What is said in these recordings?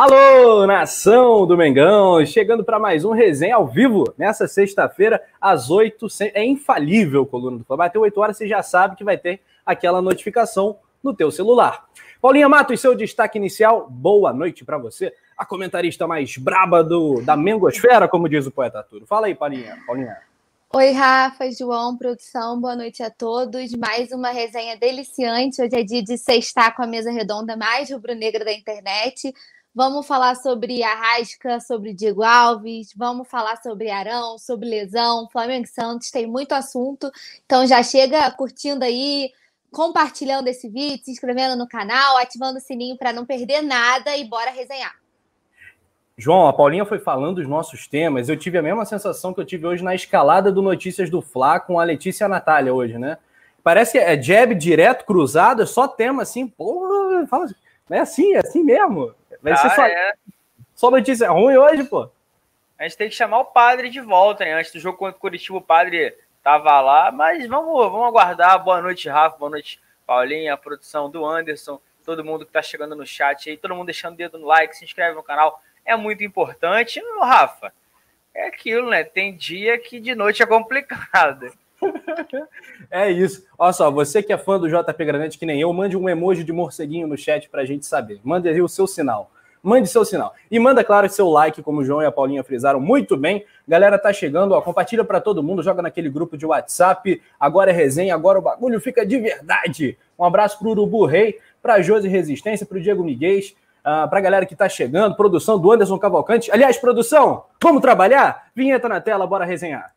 Alô, nação do Mengão, chegando para mais um resenha ao vivo nessa sexta-feira, às 8 É infalível, coluna do Fla. Bateu 8 horas, você já sabe que vai ter aquela notificação no teu celular. Paulinha Matos, seu destaque inicial, boa noite para você, a comentarista mais braba do, da Mengosfera, como diz o poeta Arturo. Fala aí, Paulinha. Paulinha. Oi, Rafa, João, produção, boa noite a todos. Mais uma resenha deliciante. Hoje é dia de sextar com a mesa redonda mais rubro-negra da internet. Vamos falar sobre Arrasca, sobre Diego Alves, vamos falar sobre Arão, sobre lesão, Flamengo e Santos, tem muito assunto. Então já chega curtindo aí, compartilhando esse vídeo, se inscrevendo no canal, ativando o sininho para não perder nada e bora resenhar. João, a Paulinha foi falando dos nossos temas. Eu tive a mesma sensação que eu tive hoje na escalada do Notícias do Fla com a Letícia e a Natália hoje, né? Parece que é jab direto, cruzado, é só tema assim, porra, fala assim. É assim, é assim mesmo. Vai ah, ser só, é. só notícia ruim hoje, pô. A gente tem que chamar o padre de volta, né? Antes do jogo contra o Curitiba, o padre tava lá, mas vamos, vamos aguardar. Boa noite, Rafa. Boa noite, Paulinha, a produção do Anderson, todo mundo que tá chegando no chat aí, todo mundo deixando o dedo no like, se inscreve no canal. É muito importante, Meu Rafa. É aquilo, né? Tem dia que de noite é complicado. é isso. Olha só, você que é fã do JP Granete, que nem eu, mande um emoji de morceguinho no chat pra gente saber. Mande aí o seu sinal. Mande seu sinal. E manda, claro, seu like, como o João e a Paulinha frisaram muito bem. Galera, tá chegando, ó, compartilha para todo mundo, joga naquele grupo de WhatsApp. Agora é resenha, agora o bagulho fica de verdade. Um abraço pro Urubu Rei, pra Josi Resistência, pro Diego Miguel, uh, pra galera que tá chegando, produção do Anderson Cavalcante. Aliás, produção, vamos trabalhar? Vinheta na tela, bora resenhar.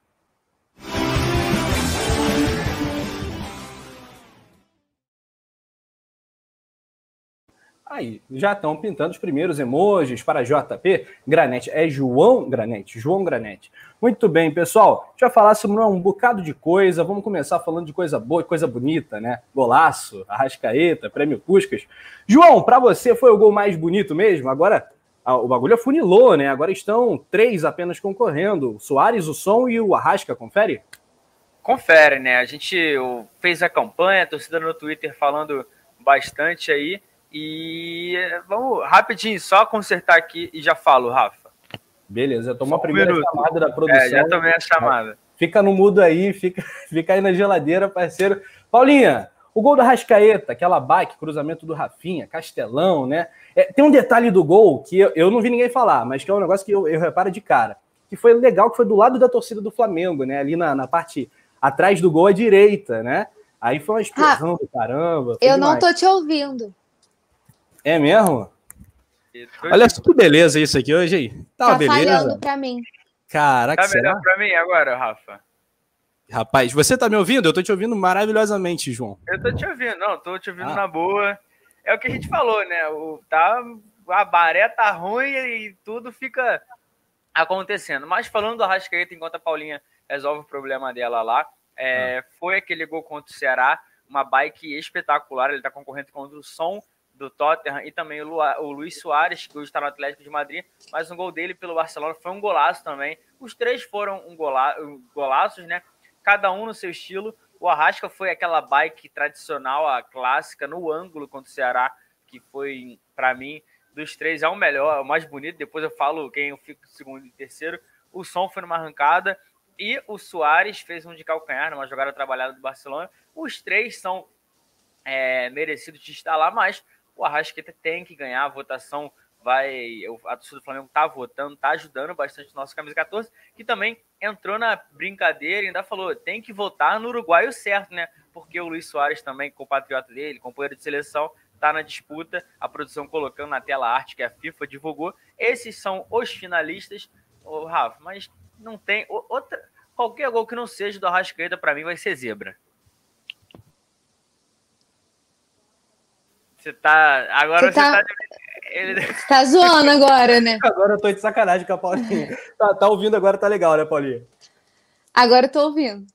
Aí, já estão pintando os primeiros emojis para JP Granete. É João Granete, João Granete. Muito bem, pessoal. Já falar sobre um bocado de coisa. Vamos começar falando de coisa boa, coisa bonita, né? Golaço, Arrascaeta, Prêmio Puscas. João, para você foi o gol mais bonito mesmo? Agora o bagulho afunilou, né? Agora estão três apenas concorrendo: o Soares, o Som e o Arrasca. Confere? Confere, né? A gente fez a campanha, a torcida no Twitter falando bastante aí. E vamos rapidinho, só consertar aqui e já falo, Rafa. Beleza, eu tomo a primeira minuto. chamada da produção. É, já tomei a chamada. Fica no mudo aí, fica, fica aí na geladeira, parceiro. Paulinha, o gol da Rascaeta, aquela bike, cruzamento do Rafinha, Castelão, né? É, tem um detalhe do gol que eu, eu, não vi ninguém falar, mas que é um negócio que eu, eu reparo de cara. Que foi legal, que foi do lado da torcida do Flamengo, né? Ali na, na parte atrás do gol à direita, né? Aí foi uma explosão ah, do caramba. Eu demais. não tô te ouvindo. É mesmo? Olha só que beleza isso aqui hoje aí. Tá, tá beleza? falhando pra mim. Caraca, Tá melhor será? pra mim agora, Rafa? Rapaz, você tá me ouvindo? Eu tô te ouvindo maravilhosamente, João. Eu tô te ouvindo, não, tô te ouvindo ah. na boa. É o que a gente falou, né? O, tá, a baré tá ruim e tudo fica acontecendo. Mas falando do Arrascaeta, enquanto a Paulinha resolve o problema dela lá, é, ah. foi aquele gol contra o Ceará, uma bike espetacular. Ele tá concorrendo contra o Som do Tottenham e também o, Lu, o Luiz Soares, que hoje está no Atlético de Madrid, mas um gol dele pelo Barcelona foi um golaço também. Os três foram um gola, golaços, né? Cada um no seu estilo. O Arrasca foi aquela bike tradicional, a clássica, no ângulo contra o Ceará, que foi, para mim, dos três é o melhor, é o mais bonito. Depois eu falo quem eu fico segundo e terceiro. O som foi numa arrancada e o Soares fez um de calcanhar numa jogada trabalhada do Barcelona. Os três são é, merecidos de estar lá, mas o Arrasqueta tem que ganhar, a votação vai. A torcida do Flamengo tá votando, tá ajudando bastante o nosso camisa 14, que também entrou na brincadeira e ainda falou: tem que votar no Uruguai o certo, né? Porque o Luiz Soares também, compatriota dele, companheiro de seleção, tá na disputa. A produção colocando na tela a arte que a FIFA divulgou. Esses são os finalistas, o Rafa, mas não tem outra. Qualquer gol que não seja do Arrascaeta, para mim, vai ser zebra. Você tá. Agora você, você tá. tá... Ele... Você tá zoando agora, né? Agora eu tô de sacanagem com a Paulinha. tá, tá ouvindo agora, tá legal, né, Paulinha? Agora eu tô ouvindo.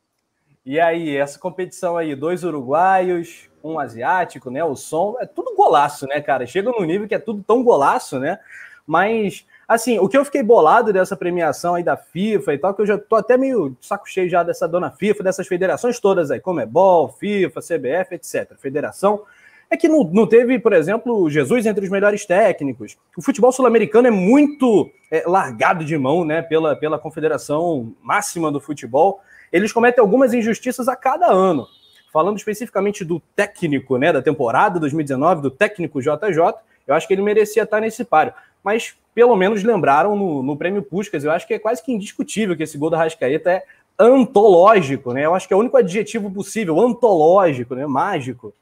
E aí, essa competição aí, dois uruguaios, um asiático, né? O som, é tudo golaço, né, cara? Chega num nível que é tudo tão golaço, né? Mas, assim, o que eu fiquei bolado dessa premiação aí da FIFA e tal, que eu já tô até meio saco cheio já dessa dona FIFA, dessas federações todas aí, como é Bol, FIFA, CBF, etc. Federação é que não, não teve, por exemplo, Jesus entre os melhores técnicos. O futebol sul-americano é muito é, largado de mão né, pela, pela confederação máxima do futebol. Eles cometem algumas injustiças a cada ano. Falando especificamente do técnico né, da temporada 2019, do técnico JJ, eu acho que ele merecia estar nesse páreo. Mas pelo menos lembraram no, no prêmio Puskas. Eu acho que é quase que indiscutível que esse gol da Rascaeta é antológico, né? Eu acho que é o único adjetivo possível, antológico, né? Mágico.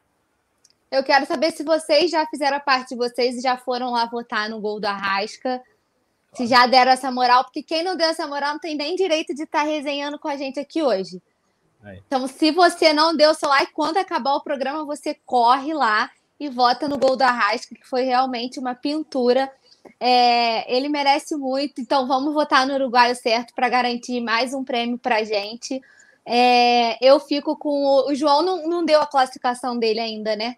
Eu quero saber se vocês já fizeram a parte de vocês e já foram lá votar no gol do Arrasca. Se já deram essa moral, porque quem não deu essa moral não tem nem direito de estar resenhando com a gente aqui hoje. Então, se você não deu seu like, quando acabar o programa, você corre lá e vota no gol do Arrasca, que foi realmente uma pintura. É, ele merece muito, então vamos votar no Uruguaio certo para garantir mais um prêmio para a gente. É, eu fico com o, o João, não, não deu a classificação dele ainda, né?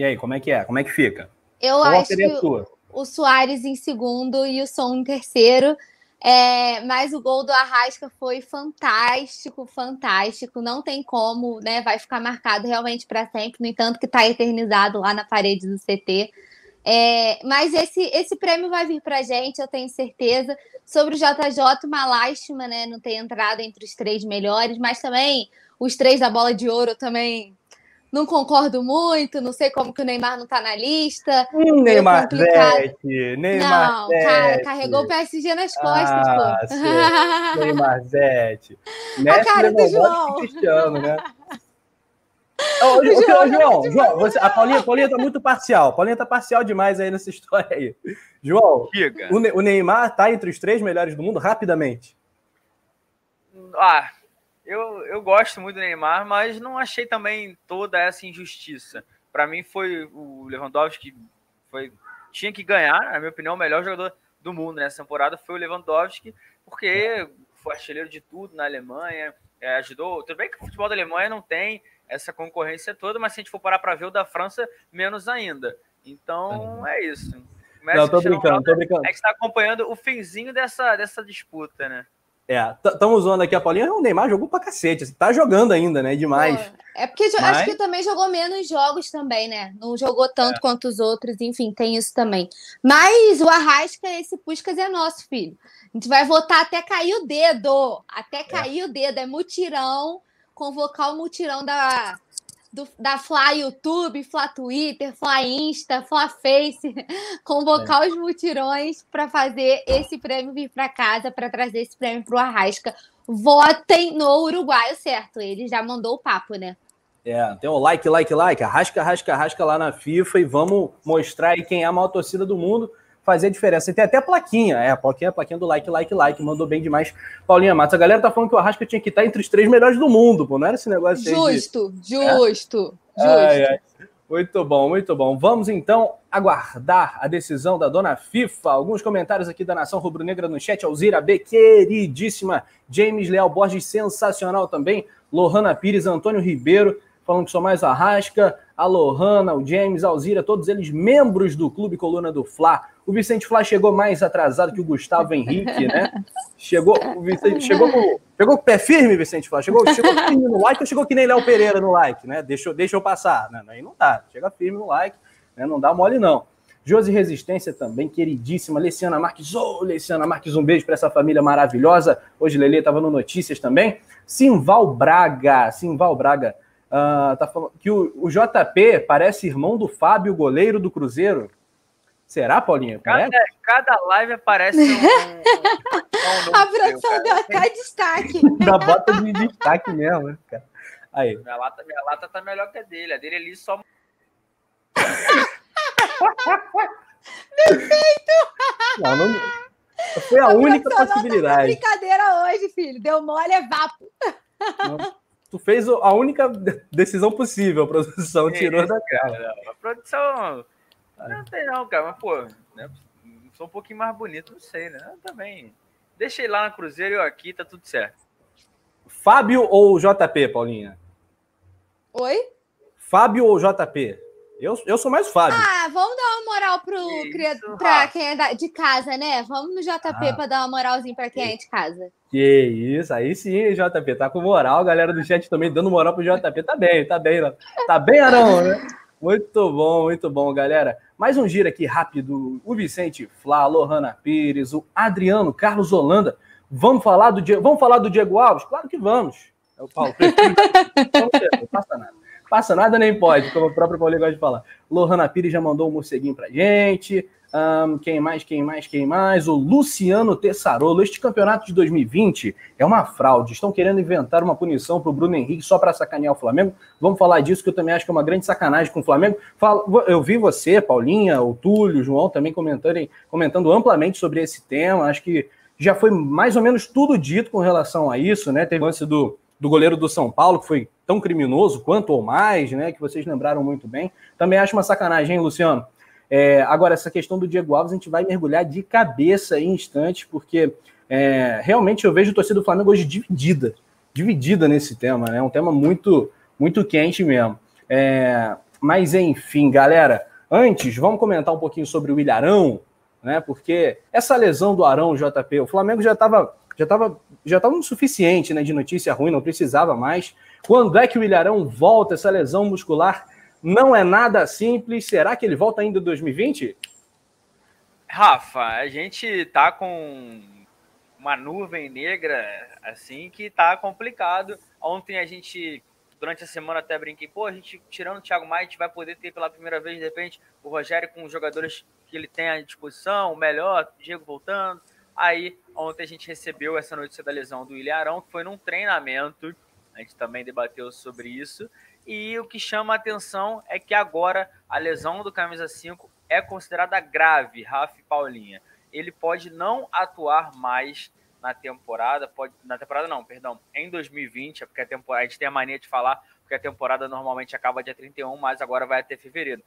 E aí, como é que é? Como é que fica? Eu Qual acho que o Soares em segundo e o Som em terceiro. É, mas o gol do Arrasca foi fantástico, fantástico. Não tem como, né? Vai ficar marcado realmente para sempre. No entanto, que está eternizado lá na parede do CT. É, mas esse, esse prêmio vai vir para gente, eu tenho certeza. Sobre o JJ, uma lástima, né? Não ter entrado entre os três melhores, mas também os três da bola de ouro também não concordo muito, não sei como que o Neymar não tá na lista. Hum, Neymar Zete, Neymar Não, Zete. cara, carregou o PSG nas costas, ah, pô. Neymar Zete. a cara do João. Cristiano, né? Ô, João, João, João, você, a Paulinha, Paulinha tá muito parcial. A Paulinha tá parcial demais aí nessa história aí. João, o, o Neymar tá entre os três melhores do mundo rapidamente. Ah, eu, eu gosto muito do Neymar, mas não achei também toda essa injustiça. Para mim foi o Lewandowski foi tinha que ganhar, na minha opinião, o melhor jogador do mundo nessa temporada foi o Lewandowski, porque foi artilheiro de tudo na Alemanha, é, ajudou. Tudo bem que o futebol da Alemanha não tem essa concorrência toda, mas se a gente for parar para ver o da França, menos ainda. Então é isso. não, tô brincando, tô brincando. É que está acompanhando o finzinho dessa, dessa disputa, né? É, estamos usando aqui a Paulinha. O Neymar jogou pra cacete. Assim, tá jogando ainda, né? Demais. É porque Mas... acho que também jogou menos jogos também, né? Não jogou tanto é. quanto os outros, enfim, tem isso também. Mas o Arrasca, esse Puscas é nosso, filho. A gente vai votar até cair o dedo. Até é. cair é. o dedo. É mutirão. Convocar o mutirão da, do, da Fla YouTube, Fla Twitter, Fla Insta, Fla Face, convocar é. os mutirões para fazer esse prêmio vir para casa, para trazer esse prêmio para o Arrasca. Votem no Uruguai, certo? Ele já mandou o papo, né? É, tem o like, like, like, arrasca, arrasca, arrasca lá na FIFA e vamos mostrar aí quem é a maior torcida do mundo fazer a diferença. Tem até plaquinha, é, a plaquinha, a plaquinha do like, like, like, mandou bem demais. Paulinha Matos, a galera tá falando que o Arrasca tinha que estar entre os três melhores do mundo, pô, não era esse negócio aí Justo, de... justo, é? justo. Ai, ai. Muito bom, muito bom. Vamos então aguardar a decisão da dona FIFA. Alguns comentários aqui da Nação Rubro-Negra no chat. Alzira B, queridíssima. James Leal Borges, sensacional também. Lohana Pires, Antônio Ribeiro falando que sou mais Arrasca, a Lohana, o James, a Alzira, todos eles membros do Clube Coluna do Fla. O Vicente Fla chegou mais atrasado que o Gustavo Henrique, né? Chegou, o Vicente chegou com, chegou com o pé firme, Vicente Fla. Chegou, chegou firme no like ou chegou que nem Léo Pereira no like, né? Deixa, deixa eu passar. Não, aí não dá. Chega firme no like, né? Não dá mole, não. Josi Resistência também, queridíssima. Leciana Marques, ô, oh, Leciana Marques, um beijo para essa família maravilhosa. Hoje Lele estava no Notícias também. Simval Braga, Simval Braga Uh, tá falando que o, o, JP parece irmão do Fábio, goleiro do Cruzeiro. Será, Paulinha? Cada, cada live aparece um. um, um a produção deu até destaque. Da bota de destaque mesmo, né, cara? Aí. Minha lata, minha lata tá melhor que a dele. A dele ali só. Perfeito! Não, não... Foi a, a única possibilidade. Tá brincadeira hoje, filho. Deu mole, é vapo. Não tu fez a única decisão possível, a produção é, tirou da cara. A produção. Não tem não, cara, mas pô, né, sou um pouquinho mais bonito, não sei, né? Também. Deixa ele lá no Cruzeiro e eu aqui, tá tudo certo. Fábio ou JP, Paulinha? Oi? Fábio ou JP? Eu, eu sou mais Fábio. Ah, vamos dar uma moral pro criador, pra quem é de casa, né? Vamos no JP ah. para dar uma moralzinha para quem é de casa. Que isso, aí sim, JP, tá com moral, galera do chat também dando moral pro JP, tá bem, tá bem, tá bem, Arão, né? Muito bom, muito bom, galera. Mais um giro aqui rápido. O Vicente Flá, Lohana Pires, o Adriano Carlos Holanda. Vamos falar do Diego, vamos falar do Diego Alves? Claro que vamos. É o Paulo. não passa nada. Passa nada nem pode, como o próprio Paulo gosta de falar. Lohana Pires já mandou um morceguinho pra gente. Um, quem mais, quem mais, quem mais? O Luciano Tessarolo. Este campeonato de 2020 é uma fraude. Estão querendo inventar uma punição para o Bruno Henrique só para sacanear o Flamengo. Vamos falar disso, que eu também acho que é uma grande sacanagem com o Flamengo. Eu vi você, Paulinha, o Túlio, o João também comentando, comentando amplamente sobre esse tema. Acho que já foi mais ou menos tudo dito com relação a isso, né? Teve o lance do, do goleiro do São Paulo, que foi tão criminoso quanto ou mais, né? Que vocês lembraram muito bem. Também acho uma sacanagem, hein, Luciano? É, agora, essa questão do Diego Alves, a gente vai mergulhar de cabeça em instantes, porque é, realmente eu vejo a torcida do Flamengo hoje dividida, dividida nesse tema, né? Um tema muito, muito quente mesmo. É, mas enfim, galera, antes, vamos comentar um pouquinho sobre o Ilharão, né? Porque essa lesão do Arão, JP, o Flamengo já estava já estava já tava no suficiente né, de notícia ruim, não precisava mais. Quando é que o Ilharão volta essa lesão muscular? Não é nada simples. Será que ele volta ainda em 2020? Rafa, a gente tá com uma nuvem negra assim que tá complicado. Ontem a gente, durante a semana, até brinquei, pô, a gente tirando o Thiago Maia, a gente vai poder ter pela primeira vez, de repente, o Rogério com os jogadores que ele tem à disposição, o melhor, o Diego voltando. Aí, ontem a gente recebeu essa notícia da lesão do William Arão, que foi num treinamento. A gente também debateu sobre isso. E o que chama a atenção é que agora a lesão do camisa 5 é considerada grave, Rafa Paulinha. Ele pode não atuar mais na temporada, pode na temporada não, perdão, em 2020, é porque a temporada a gente tem a mania de falar, porque a temporada normalmente acaba dia 31, mas agora vai até fevereiro.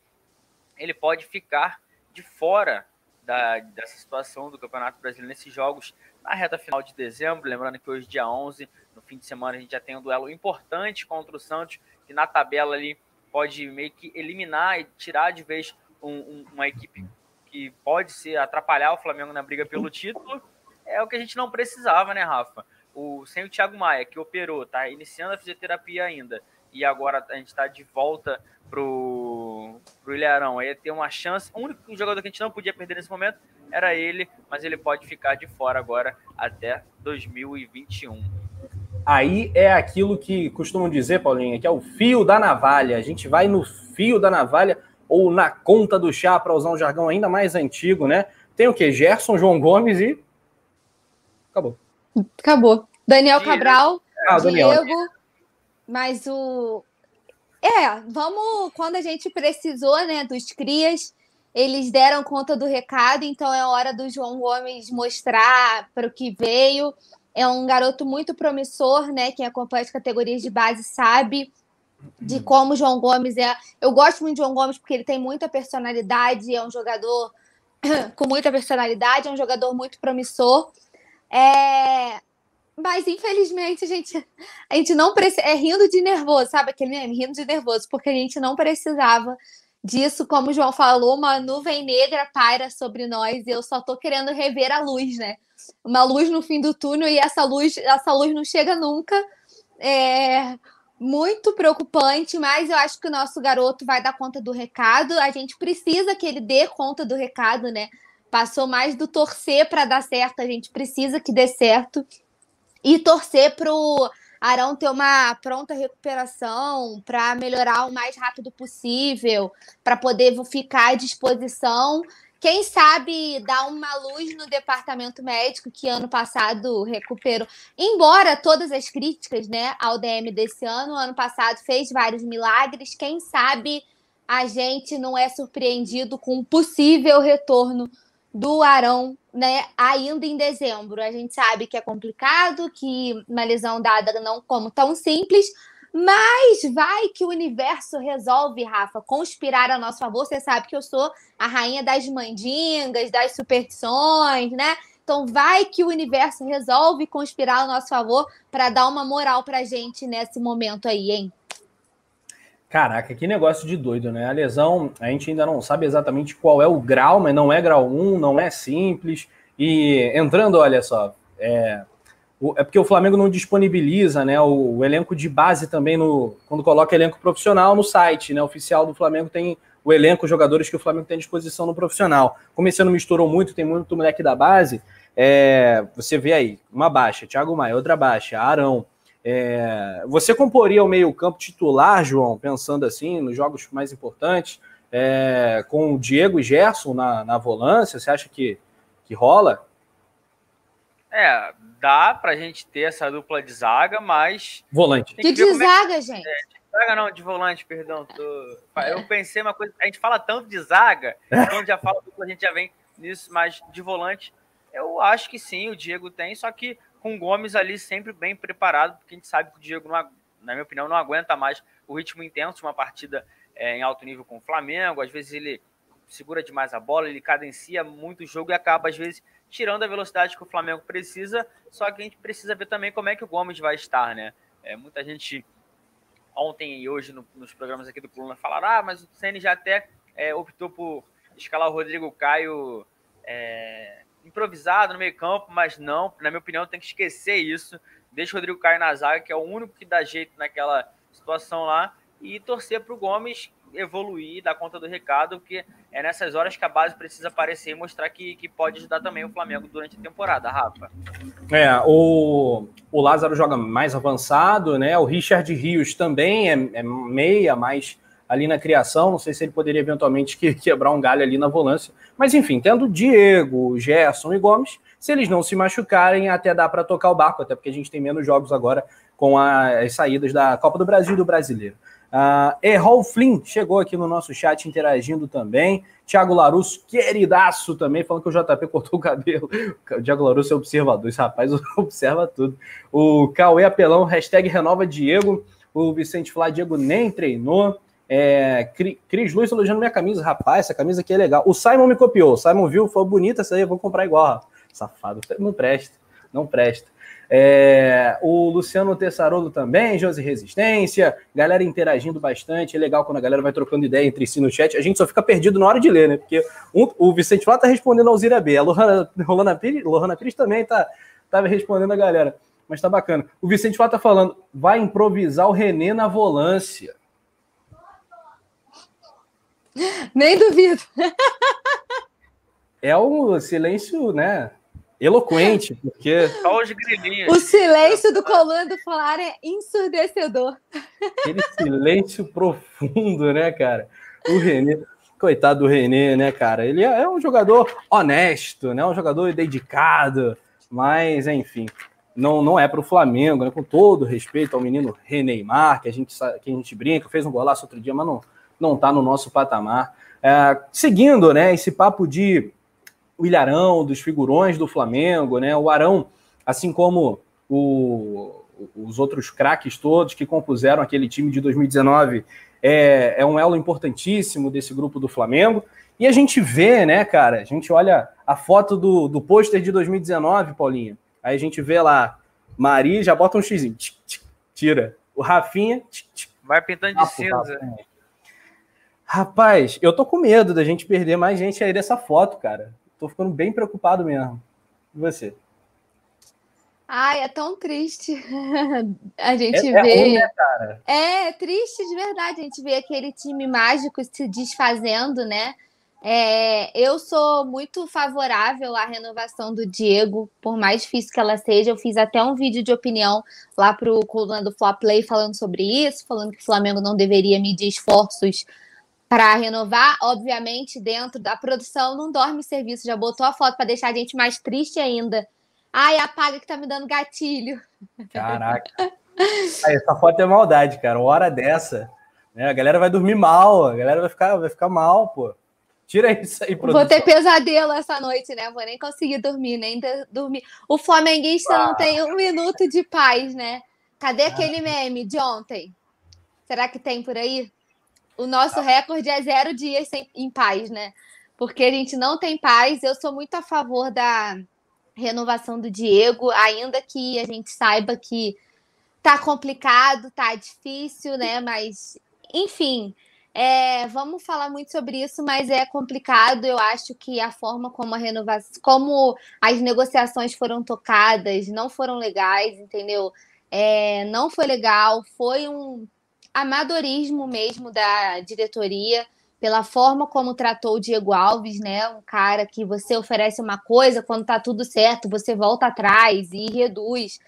Ele pode ficar de fora da, dessa situação do Campeonato Brasileiro nesses jogos na reta final de dezembro, lembrando que hoje dia 11, no fim de semana a gente já tem um duelo importante contra o Santos que na tabela ali pode meio que eliminar e tirar de vez um, um, uma equipe que pode ser atrapalhar o Flamengo na briga pelo título, é o que a gente não precisava, né, Rafa? O, sem o Thiago Maia, que operou, tá iniciando a fisioterapia ainda, e agora a gente está de volta pro, pro Ilharão. Aí ter uma chance. O único jogador que a gente não podia perder nesse momento era ele, mas ele pode ficar de fora agora até 2021 aí é aquilo que costumam dizer, Paulinha, que é o fio da navalha. A gente vai no fio da navalha ou na conta do chá, para usar um jargão ainda mais antigo, né? Tem o que? Gerson, João Gomes e. Acabou. Acabou. Daniel Cabral, ah, Diego, Daniel. mas o. É, vamos. Quando a gente precisou, né, dos Crias, eles deram conta do recado, então é hora do João Gomes mostrar para o que veio. É um garoto muito promissor, né? Quem acompanha as categorias de base sabe de como o João Gomes é. Eu gosto muito de João Gomes porque ele tem muita personalidade, é um jogador com muita personalidade, é um jogador muito promissor. É... Mas, infelizmente, a gente, a gente não precisa. É rindo de nervoso, sabe? Aquele meme, rindo de nervoso, porque a gente não precisava disso. Como o João falou, uma nuvem negra paira sobre nós e eu só tô querendo rever a luz, né? uma luz no fim do túnel e essa luz, essa luz não chega nunca. É muito preocupante, mas eu acho que o nosso garoto vai dar conta do recado. A gente precisa que ele dê conta do recado, né? Passou mais do torcer para dar certo, a gente precisa que dê certo e torcer para o Arão ter uma pronta recuperação, para melhorar o mais rápido possível, para poder ficar à disposição quem sabe dar uma luz no departamento médico que ano passado recuperou. Embora todas as críticas, né, ao DM desse ano, ano passado fez vários milagres. Quem sabe a gente não é surpreendido com um possível retorno do Arão, né, ainda em dezembro. A gente sabe que é complicado, que uma lesão dada não como tão simples, mas vai que o universo resolve, Rafa, conspirar a nosso favor. Você sabe que eu sou a rainha das mandingas, das superstições, né? Então vai que o universo resolve conspirar a nosso favor para dar uma moral pra gente nesse momento aí, hein? Caraca, que negócio de doido, né? A lesão, a gente ainda não sabe exatamente qual é o grau, mas não é grau 1, não é simples. E entrando, olha só, é, é porque o Flamengo não disponibiliza né, o, o, elenco de base também no quando coloca elenco profissional no site, né? Oficial do Flamengo tem o elenco, os jogadores que o Flamengo tem à disposição no profissional. Como esse ano misturou muito, tem muito moleque da base, é, você vê aí, uma baixa, Thiago Maia, outra baixa, Arão. É, você comporia o meio-campo titular, João, pensando assim, nos jogos mais importantes, é, com o Diego e Gerson na, na volância? Você acha que, que rola? É, dá pra gente ter essa dupla de zaga, mas. Volante. Que, de é zaga, é... gente? É, de zaga não, de volante, perdão. Tô... Eu pensei uma coisa. A gente fala tanto de zaga, quando já fala dupla, a gente já vem nisso, mas de volante, eu acho que sim, o Diego tem, só que com o Gomes ali sempre bem preparado, porque a gente sabe que o Diego, não, na minha opinião, não aguenta mais o ritmo intenso de uma partida é, em alto nível com o Flamengo. Às vezes ele segura demais a bola, ele cadencia muito o jogo e acaba, às vezes, tirando a velocidade que o Flamengo precisa, só que a gente precisa ver também como é que o Gomes vai estar, né? É, muita gente ontem e hoje no, nos programas aqui do Coluna falaram, ah, mas o Ceni já até é, optou por escalar o Rodrigo Caio é, improvisado no meio campo, mas não, na minha opinião tem que esquecer isso, deixa o Rodrigo Caio na zaga, que é o único que dá jeito naquela situação lá, e torcer para o Gomes evoluir, dar conta do recado, porque é nessas horas que a base precisa aparecer e mostrar que, que pode ajudar também o Flamengo durante a temporada, Rafa. É, o, o Lázaro joga mais avançado, né? O Richard Rios também é, é meia, mais ali na criação. Não sei se ele poderia eventualmente que, quebrar um galho ali na volância. Mas enfim, tendo Diego, Gerson e Gomes, se eles não se machucarem, até dá para tocar o barco, até porque a gente tem menos jogos agora com as saídas da Copa do Brasil e do Brasileiro. Uh, Errol Flynn chegou aqui no nosso chat interagindo também. Thiago Larusso, queridaço também, falando que o JP cortou o cabelo. O Thiago Larusso é observador, esse rapaz observa tudo. O Cauê Apelão, hashtag renova Diego. O Vicente Flá, Diego nem treinou. É, Cris Luiz elogiando minha camisa. Rapaz, essa camisa aqui é legal. O Simon me copiou. O Simon viu, foi bonita essa aí, eu vou comprar igual. Safado. Não presta, não presta. É, o Luciano Tessarolo também, Josi Resistência, galera interagindo bastante. É legal quando a galera vai trocando ideia entre si no chat. A gente só fica perdido na hora de ler, né? Porque um, o Vicente Flá tá respondendo a Alzira B. A Lohana, Lohana, Pires, Lohana Pires também tá, tava respondendo a galera. Mas tá bacana. O Vicente Flá tá falando, vai improvisar o Renê na volância. Nem duvido. É um silêncio, né? eloquente, porque. Só os grilinhos. O silêncio do coluna do falar é ensurdecedor. Aquele silêncio profundo, né, cara? O Renê. Coitado do Renê, né, cara? Ele é um jogador honesto, né? Um jogador dedicado, mas, enfim, não, não é para o Flamengo, né? Com todo respeito ao menino Reneymar, que a gente, que a gente brinca, fez um golaço outro dia, mas não, não tá no nosso patamar. É, seguindo, né, esse papo de o Ilharão, dos figurões do Flamengo, né? O Arão, assim como o, os outros craques todos que compuseram aquele time de 2019, é, é um elo importantíssimo desse grupo do Flamengo. E a gente vê, né, cara? A gente olha a foto do, do pôster de 2019, Paulinha. Aí a gente vê lá, Mari já bota um xizinho, tira. O Rafinha, vai pintando de cinza. Rapaz, eu tô com medo da gente perder mais gente aí dessa foto, cara. Tô ficando bem preocupado mesmo. E você? Ai, é tão triste. a gente é, vê. É, ruim, né, cara? é triste de verdade. A gente vê aquele time mágico se desfazendo, né? É, eu sou muito favorável à renovação do Diego, por mais difícil que ela seja. Eu fiz até um vídeo de opinião lá para o coluna do Flop Play falando sobre isso, falando que o Flamengo não deveria medir esforços para renovar, obviamente, dentro da produção, não dorme serviço. Já botou a foto para deixar a gente mais triste ainda. Ai, apaga que tá me dando gatilho. Caraca. essa foto é maldade, cara. Uma hora dessa, né? A galera vai dormir mal, a galera vai ficar, vai ficar mal, pô. Tira isso aí, produção. Vou ter pesadelo essa noite, né? Vou nem conseguir dormir, nem dormir. O flamenguista ah. não tem um minuto de paz, né? Cadê aquele meme de ontem? Será que tem por aí? O nosso recorde é zero dias sem, em paz, né? Porque a gente não tem paz. Eu sou muito a favor da renovação do Diego, ainda que a gente saiba que tá complicado, tá difícil, né? Mas, enfim, É, vamos falar muito sobre isso, mas é complicado. Eu acho que a forma como a renovação, como as negociações foram tocadas, não foram legais, entendeu? É, não foi legal, foi um amadorismo mesmo da diretoria pela forma como tratou o Diego Alves, né? Um cara que você oferece uma coisa, quando tá tudo certo, você volta atrás e reduz.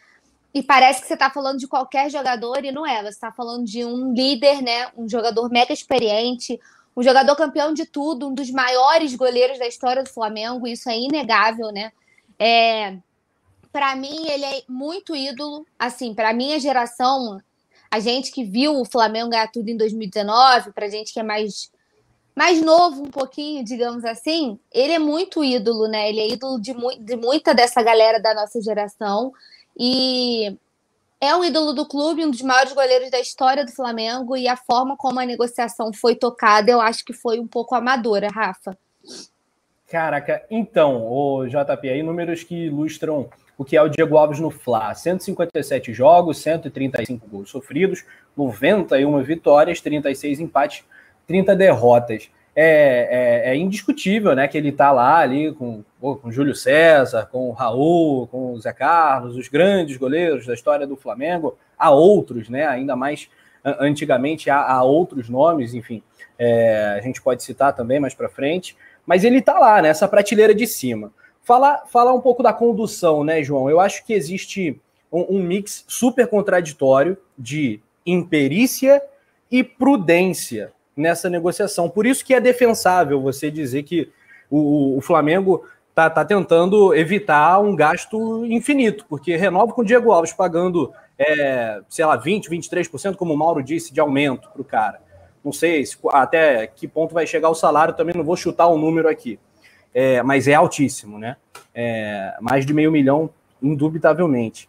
E parece que você está falando de qualquer jogador e não é. Você está falando de um líder, né? Um jogador mega experiente, um jogador campeão de tudo, um dos maiores goleiros da história do Flamengo. Isso é inegável, né? É, para mim, ele é muito ídolo. Assim, para minha geração, a gente que viu o Flamengo ganhar tudo em 2019, para gente que é mais mais novo um pouquinho, digamos assim, ele é muito ídolo, né? Ele é ídolo de, mu de muita dessa galera da nossa geração. E é um ídolo do clube, um dos maiores goleiros da história do Flamengo, e a forma como a negociação foi tocada, eu acho que foi um pouco amadora, Rafa. Caraca, então, o JP, aí números que ilustram o que é o Diego Alves no Fla. 157 jogos, 135 gols sofridos, 91 vitórias, 36 empates, 30 derrotas é, é, é, indiscutível, né? Que ele está lá ali com, com Júlio César, com o Raul, com o Zé Carlos, os grandes goleiros da história do Flamengo. Há outros, né? Ainda mais antigamente há, há outros nomes, enfim. É, a gente pode citar também mais para frente. Mas ele está lá, nessa prateleira de cima. Falar, falar um pouco da condução, né, João? Eu acho que existe um, um mix super contraditório de imperícia e prudência nessa negociação. Por isso que é defensável você dizer que o, o Flamengo está tá tentando evitar um gasto infinito, porque renova com o Diego Alves pagando, é, sei lá, 20%, 23%, como o Mauro disse, de aumento para o cara. Não sei se, até que ponto vai chegar o salário, também não vou chutar o um número aqui. É, mas é altíssimo, né? É, mais de meio milhão, indubitavelmente.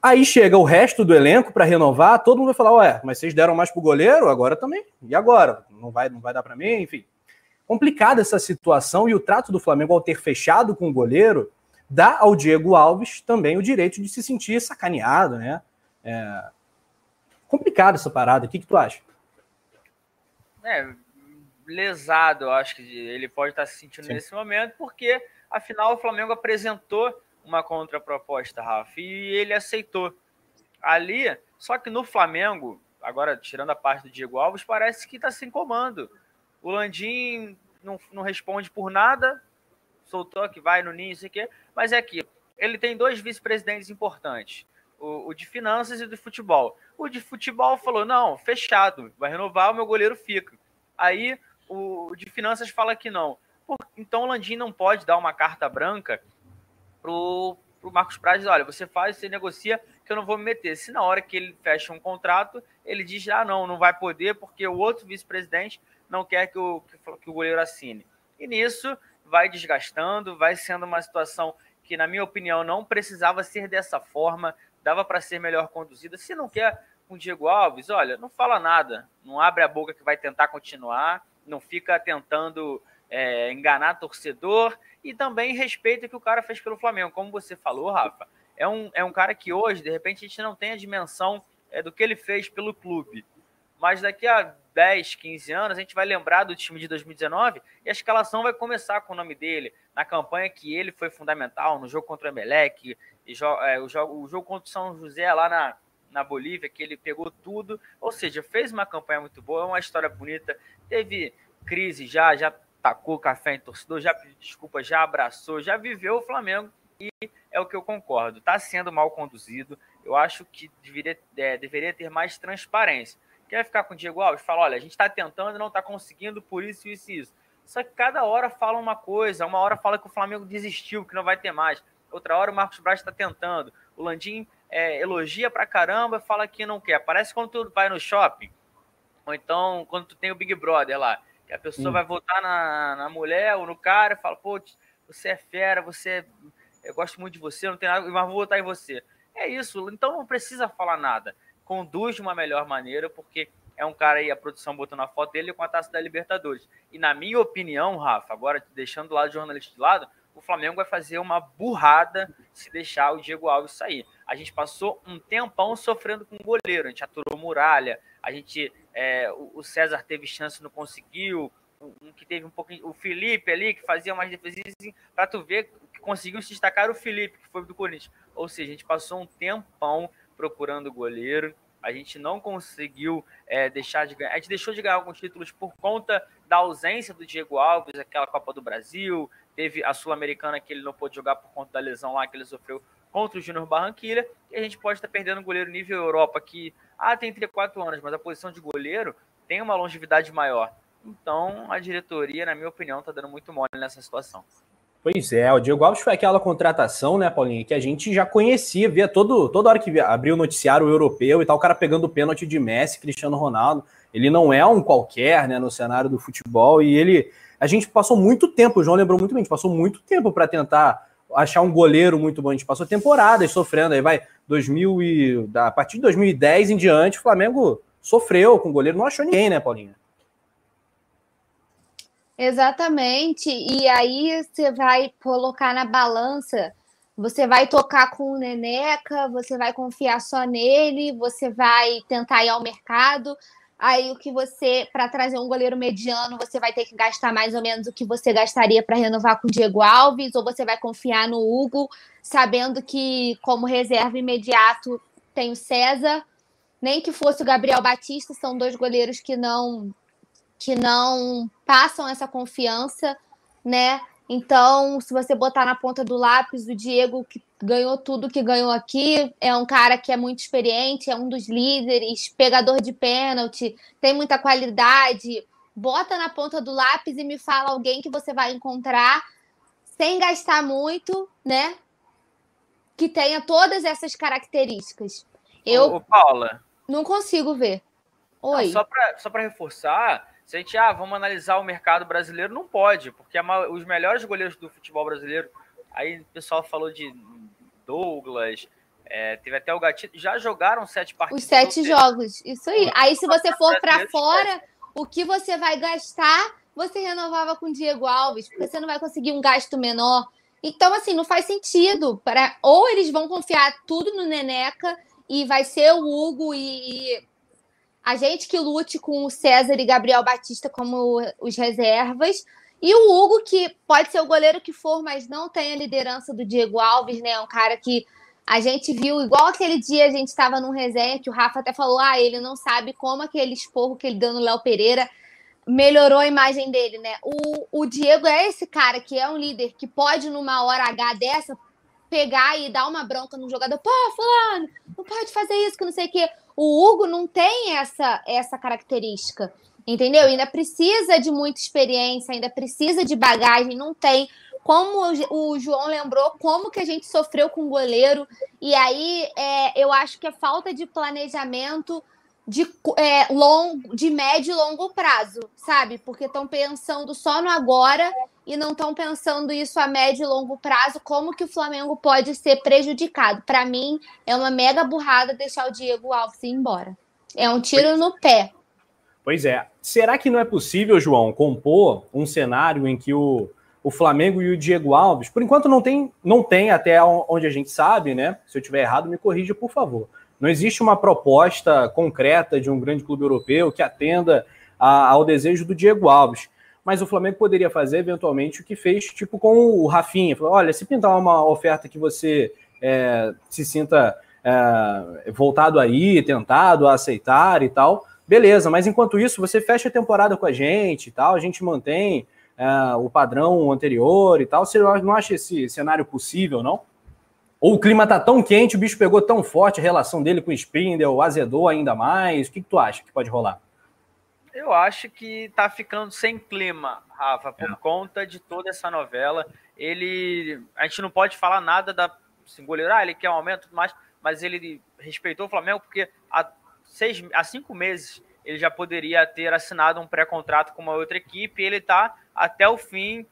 Aí chega o resto do elenco para renovar, todo mundo vai falar: ué, mas vocês deram mais pro goleiro, agora também. E agora? Não vai, não vai dar para mim? Enfim. Complicada essa situação e o trato do Flamengo ao ter fechado com o goleiro dá ao Diego Alves também o direito de se sentir sacaneado, né? É... Complicado essa parada. O que, que tu acha? É, lesado, eu acho que ele pode estar se sentindo Sim. nesse momento, porque afinal o Flamengo apresentou uma contraproposta, Rafa, e ele aceitou. Ali, só que no Flamengo, agora tirando a parte do Diego Alves, parece que está sem comando. O Landim não, não responde por nada, soltou que vai no ninho, sei o quê, mas é aqui. Ele tem dois vice-presidentes importantes, o, o, de finanças e do futebol. O de futebol falou: não, fechado, vai renovar, o meu goleiro fica. Aí o de finanças fala que não. Então o Landim não pode dar uma carta branca pro, pro Marcos Braz, olha, você faz, você negocia, que eu não vou me meter. Se na hora que ele fecha um contrato, ele diz, ah, não, não vai poder, porque o outro vice-presidente não quer que o, que, que o goleiro assine. E nisso vai desgastando, vai sendo uma situação que, na minha opinião, não precisava ser dessa forma, dava para ser melhor conduzida. Se não quer com o Diego Alves, olha, não fala nada, não abre a boca que vai tentar continuar, não fica tentando é, enganar torcedor e também respeita o que o cara fez pelo Flamengo. Como você falou, Rafa, é um, é um cara que hoje, de repente, a gente não tem a dimensão é, do que ele fez pelo clube. Mas daqui a 10, 15 anos, a gente vai lembrar do time de 2019 e a escalação vai começar com o nome dele, na campanha que ele foi fundamental, no jogo contra o Emelec, e é, o, jogo, o jogo contra o São José lá na, na Bolívia, que ele pegou tudo. Ou seja, fez uma campanha muito boa, é uma história bonita. Teve crise já, já tacou café em torcedor, já pediu desculpa, já abraçou, já viveu o Flamengo e é o que eu concordo. Está sendo mal conduzido. Eu acho que deveria, é, deveria ter mais transparência. Quer ficar com o Diego Alves? Fala, olha, a gente está tentando não está conseguindo por isso, isso e isso. Só que cada hora fala uma coisa. Uma hora fala que o Flamengo desistiu, que não vai ter mais. Outra hora o Marcos Braz está tentando. O Landim é, elogia pra caramba, fala que não quer. Parece quando tu vai no shopping, ou então quando tu tem o Big Brother lá que a pessoa hum. vai votar na, na mulher ou no cara e fala, pô, você é fera, você é, eu gosto muito de você, não tem nada, mas vou votar em você. É isso, então não precisa falar nada. Conduz de uma melhor maneira, porque é um cara aí, a produção botando a foto dele com a taça da Libertadores. E na minha opinião, Rafa, agora deixando o lado jornalista de lado, o Flamengo vai fazer uma burrada se deixar o Diego Alves sair. A gente passou um tempão sofrendo com o goleiro, a gente aturou muralha, a gente é, o César teve chance, não conseguiu. Um que teve um pouquinho. O Felipe ali, que fazia mais defesas, para tu ver que conseguiu se destacar o Felipe, que foi do Corinthians. Ou seja, a gente passou um tempão procurando o goleiro. A gente não conseguiu é, deixar de ganhar. A gente deixou de ganhar alguns títulos por conta da ausência do Diego Alves, aquela Copa do Brasil. Teve a Sul-Americana que ele não pôde jogar por conta da lesão lá que ele sofreu contra o Júnior Barranquilha. E a gente pode estar perdendo um goleiro nível Europa que ah, tem 34 anos, mas a posição de goleiro tem uma longevidade maior. Então, a diretoria, na minha opinião, está dando muito mole nessa situação. Pois é, o Diego Alves foi aquela contratação, né, Paulinho, que a gente já conhecia, via todo, toda hora que abriu o noticiário europeu e tal, o cara pegando o pênalti de Messi, Cristiano Ronaldo. Ele não é um qualquer, né, no cenário do futebol e ele. A gente passou muito tempo, o João lembrou muito bem, a gente passou muito tempo para tentar achar um goleiro muito bom. A gente passou temporadas sofrendo, aí vai 2000 e a partir de 2010 em diante, o Flamengo sofreu com o goleiro, não achou ninguém, né, Paulinho? Exatamente. E aí você vai colocar na balança, você vai tocar com o Neneca, você vai confiar só nele, você vai tentar ir ao mercado. Aí o que você, para trazer um goleiro mediano, você vai ter que gastar mais ou menos o que você gastaria para renovar com o Diego Alves, ou você vai confiar no Hugo, sabendo que como reserva imediato tem o César, nem que fosse o Gabriel Batista, são dois goleiros que não que não passam essa confiança, né? Então, se você botar na ponta do lápis o Diego, que ganhou tudo que ganhou aqui, é um cara que é muito experiente, é um dos líderes, pegador de pênalti, tem muita qualidade. Bota na ponta do lápis e me fala alguém que você vai encontrar sem gastar muito, né? Que tenha todas essas características. Eu Ô, Paula, não consigo ver. Oi. só para reforçar, se a gente, ah, vamos analisar o mercado brasileiro, não pode, porque a, os melhores goleiros do futebol brasileiro, aí o pessoal falou de Douglas, é, teve até o Gatito, já jogaram sete partidas. Os sete jogos, isso aí. Aí se você for para fora, o que você vai gastar, você renovava com o Diego Alves, porque você não vai conseguir um gasto menor. Então, assim, não faz sentido. Para... Ou eles vão confiar tudo no Neneca e vai ser o Hugo e, e a gente que lute com o César e Gabriel Batista como os reservas. E o Hugo, que pode ser o goleiro que for, mas não tem a liderança do Diego Alves, né? Um cara que a gente viu, igual aquele dia a gente estava num resenha que o Rafa até falou: ah, ele não sabe como aquele esporro que ele deu no Léo Pereira melhorou a imagem dele, né? O, o Diego é esse cara que é um líder que pode, numa hora H dessa, pegar e dar uma bronca no jogador. Pô, fulano, não pode fazer isso, que não sei o quê. O Hugo não tem essa, essa característica, entendeu? Ainda precisa de muita experiência, ainda precisa de bagagem, não tem. Como o João lembrou, como que a gente sofreu com o goleiro. E aí é, eu acho que é falta de planejamento de, é, long, de médio e longo prazo, sabe? Porque estão pensando só no agora e não estão pensando isso a médio e longo prazo, como que o Flamengo pode ser prejudicado. Para mim, é uma mega burrada deixar o Diego Alves ir embora. É um tiro no pé. Pois é. Será que não é possível, João, compor um cenário em que o, o Flamengo e o Diego Alves, por enquanto não tem, não tem até onde a gente sabe, né? Se eu tiver errado, me corrija, por favor. Não existe uma proposta concreta de um grande clube europeu que atenda a, ao desejo do Diego Alves mas o Flamengo poderia fazer eventualmente o que fez, tipo com o Rafinha. Falou, olha, se pintar uma oferta que você é, se sinta é, voltado aí, tentado a aceitar e tal, beleza, mas enquanto isso, você fecha a temporada com a gente e tal, a gente mantém é, o padrão anterior e tal. Você não acha esse cenário possível, não? Ou o clima tá tão quente, o bicho pegou tão forte, a relação dele com o Spindle azedou ainda mais? O que, que tu acha que pode rolar? Eu acho que tá ficando sem clima, Rafa, por é. conta de toda essa novela. Ele. A gente não pode falar nada da goleiro, ah, ele quer um aumento e mais, mas ele respeitou o Flamengo porque há, seis, há cinco meses ele já poderia ter assinado um pré-contrato com uma outra equipe ele tá até o fim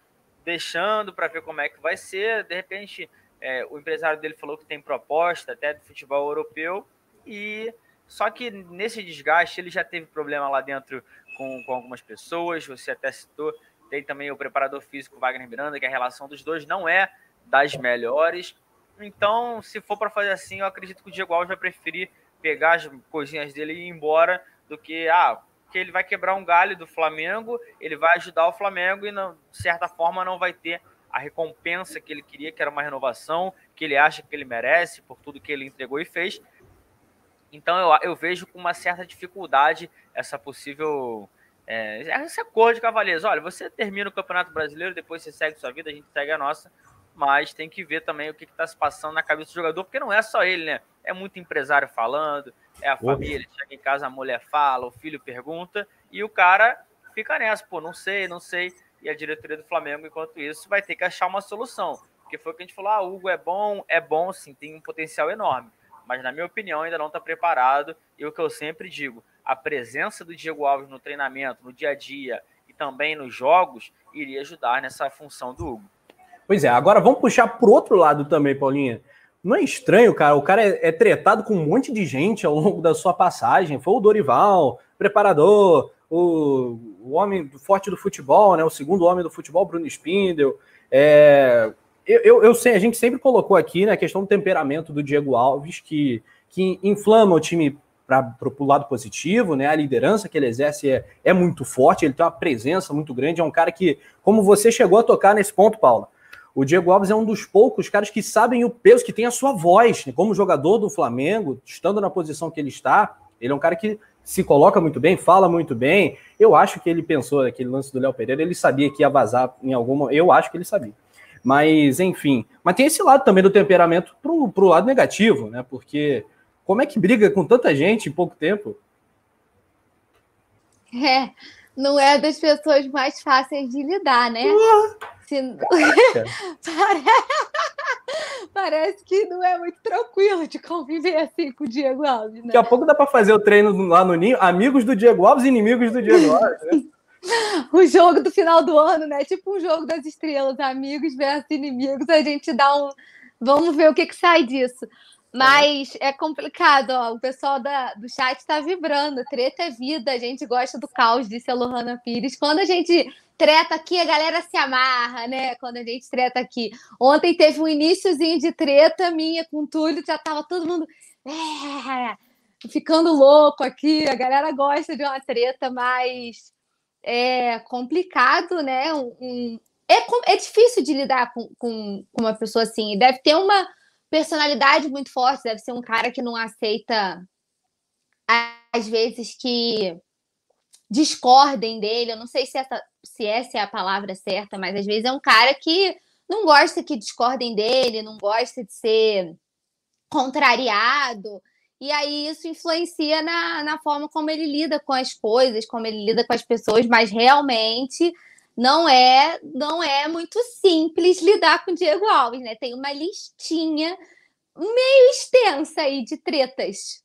deixando para ver como é que vai ser. De repente, é, o empresário dele falou que tem proposta até do futebol europeu e só que nesse desgaste ele já teve problema lá dentro com, com algumas pessoas. Você até citou, tem também o preparador físico Wagner Miranda, que a relação dos dois não é das melhores. Então, se for para fazer assim, eu acredito que o Diego Alves vai preferir pegar as coisinhas dele e ir embora do que, ah, que ele vai quebrar um galho do Flamengo, ele vai ajudar o Flamengo e, não, de certa forma, não vai ter a recompensa que ele queria, que era uma renovação, que ele acha que ele merece por tudo que ele entregou e fez. Então eu, eu vejo com uma certa dificuldade essa possível. É, essa cor de Cavaleiros. Olha, você termina o Campeonato Brasileiro, depois você segue sua vida, a gente segue a nossa, mas tem que ver também o que está se passando na cabeça do jogador, porque não é só ele, né? É muito empresário falando, é a família, chega em casa, a mulher fala, o filho pergunta, e o cara fica nessa, pô, não sei, não sei. E a diretoria do Flamengo, enquanto isso, vai ter que achar uma solução. Porque foi o que a gente falou, ah, o Hugo é bom, é bom sim, tem um potencial enorme mas na minha opinião ainda não está preparado. E o que eu sempre digo, a presença do Diego Alves no treinamento, no dia a dia e também nos jogos iria ajudar nessa função do Hugo. Pois é, agora vamos puxar pro outro lado também, Paulinha. Não é estranho, cara? O cara é, é tretado com um monte de gente ao longo da sua passagem. Foi o Dorival, preparador, o, o homem forte do futebol, né? O segundo homem do futebol, Bruno Spindel. É, eu, eu, eu, sei, a gente sempre colocou aqui né, a questão do temperamento do Diego Alves, que, que inflama o time para o lado positivo, né? A liderança que ele exerce é, é muito forte, ele tem uma presença muito grande, é um cara que, como você chegou a tocar nesse ponto, Paula, o Diego Alves é um dos poucos caras que sabem o peso, que tem a sua voz, né? como jogador do Flamengo, estando na posição que ele está, ele é um cara que se coloca muito bem, fala muito bem. Eu acho que ele pensou naquele lance do Léo Pereira, ele sabia que ia vazar em alguma. Eu acho que ele sabia. Mas, enfim. Mas tem esse lado também do temperamento pro, pro lado negativo, né? Porque como é que briga com tanta gente em pouco tempo? É, não é das pessoas mais fáceis de lidar, né? Se... Parece que não é muito tranquilo de conviver assim com o Diego Alves, né? Daqui a pouco dá para fazer o treino lá no Ninho, amigos do Diego Alves e inimigos do Diego Alves, né? o jogo do final do ano, né? Tipo um jogo das estrelas, amigos versus inimigos. A gente dá um. Vamos ver o que, que sai disso. Mas é, é complicado, ó. O pessoal da, do chat está vibrando. Treta é vida, a gente gosta do caos, disse a Lohana Pires. Quando a gente treta aqui, a galera se amarra, né? Quando a gente treta aqui. Ontem teve um iníciozinho de treta minha com o Túlio, já tava todo mundo. É, ficando louco aqui. A galera gosta de uma treta, mas é complicado, né? Um, um, é, é difícil de lidar com, com, com uma pessoa assim. Deve ter uma personalidade muito forte, deve ser um cara que não aceita, às vezes, que discordem dele. Eu não sei se essa, se essa é a palavra certa, mas às vezes é um cara que não gosta que discordem dele, não gosta de ser contrariado. E aí isso influencia na, na forma como ele lida com as coisas, como ele lida com as pessoas, mas realmente não é não é muito simples lidar com o Diego Alves, né? Tem uma listinha meio extensa aí de tretas.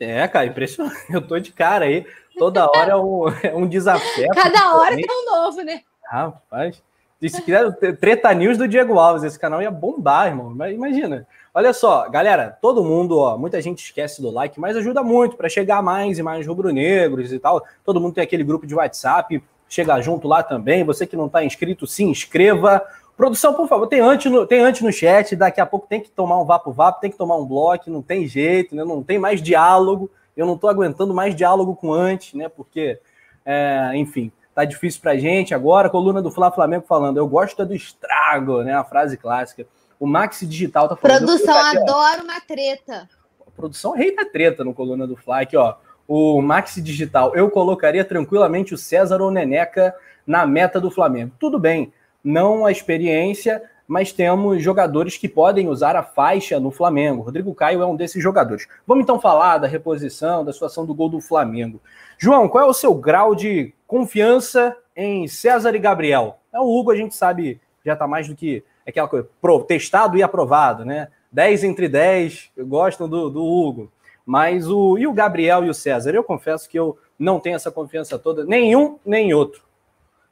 É, cara, impressionante. Eu tô de cara aí. Toda hora é um, é um desafio. Cada hora tem um novo, né? Rapaz, se quiser treta news do Diego Alves, esse canal ia bombar, irmão. Imagina. Olha só, galera, todo mundo, ó, muita gente esquece do like, mas ajuda muito para chegar mais e mais rubro-negros e tal. Todo mundo tem aquele grupo de WhatsApp, chega junto lá também. Você que não está inscrito, se inscreva. Produção, por favor, tem antes no, tem antes no chat, daqui a pouco tem que tomar um vapo-vapo, tem que tomar um bloco, não tem jeito, né? não tem mais diálogo. Eu não estou aguentando mais diálogo com antes, né? Porque, é, enfim, tá difícil pra gente. Agora, coluna do Flá Flamengo falando, eu gosto do estrago, né? A frase clássica. O Maxi Digital tá falando. Produção adora uma treta. A produção rei da treta no coluna do Fly. Aqui, ó. O Maxi Digital. Eu colocaria tranquilamente o César ou Neneca na meta do Flamengo. Tudo bem, não a experiência, mas temos jogadores que podem usar a faixa no Flamengo. Rodrigo Caio é um desses jogadores. Vamos então falar da reposição, da situação do gol do Flamengo. João, qual é o seu grau de confiança em César e Gabriel? É o Hugo, a gente sabe, já está mais do que aquela coisa, testado e aprovado, né? 10 entre 10 gostam do, do Hugo. Mas o. E o Gabriel e o César? Eu confesso que eu não tenho essa confiança toda, nenhum nem outro.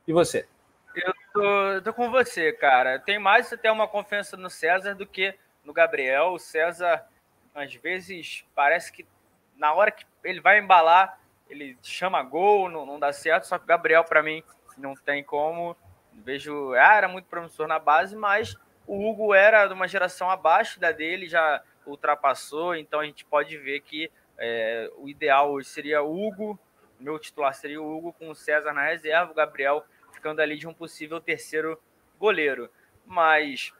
E você? Eu tô, tô com você, cara. Tem mais até uma confiança no César do que no Gabriel. O César, às vezes, parece que na hora que ele vai embalar, ele chama gol, não, não dá certo. Só que o Gabriel, para mim, não tem como. Vejo, ah, era muito promissor na base, mas o Hugo era de uma geração abaixo da dele, já ultrapassou, então a gente pode ver que É, o ideal hoje seria Hugo, meu titular seria o Hugo, com o César na reserva, o Gabriel ficando ali de um possível terceiro goleiro. Mas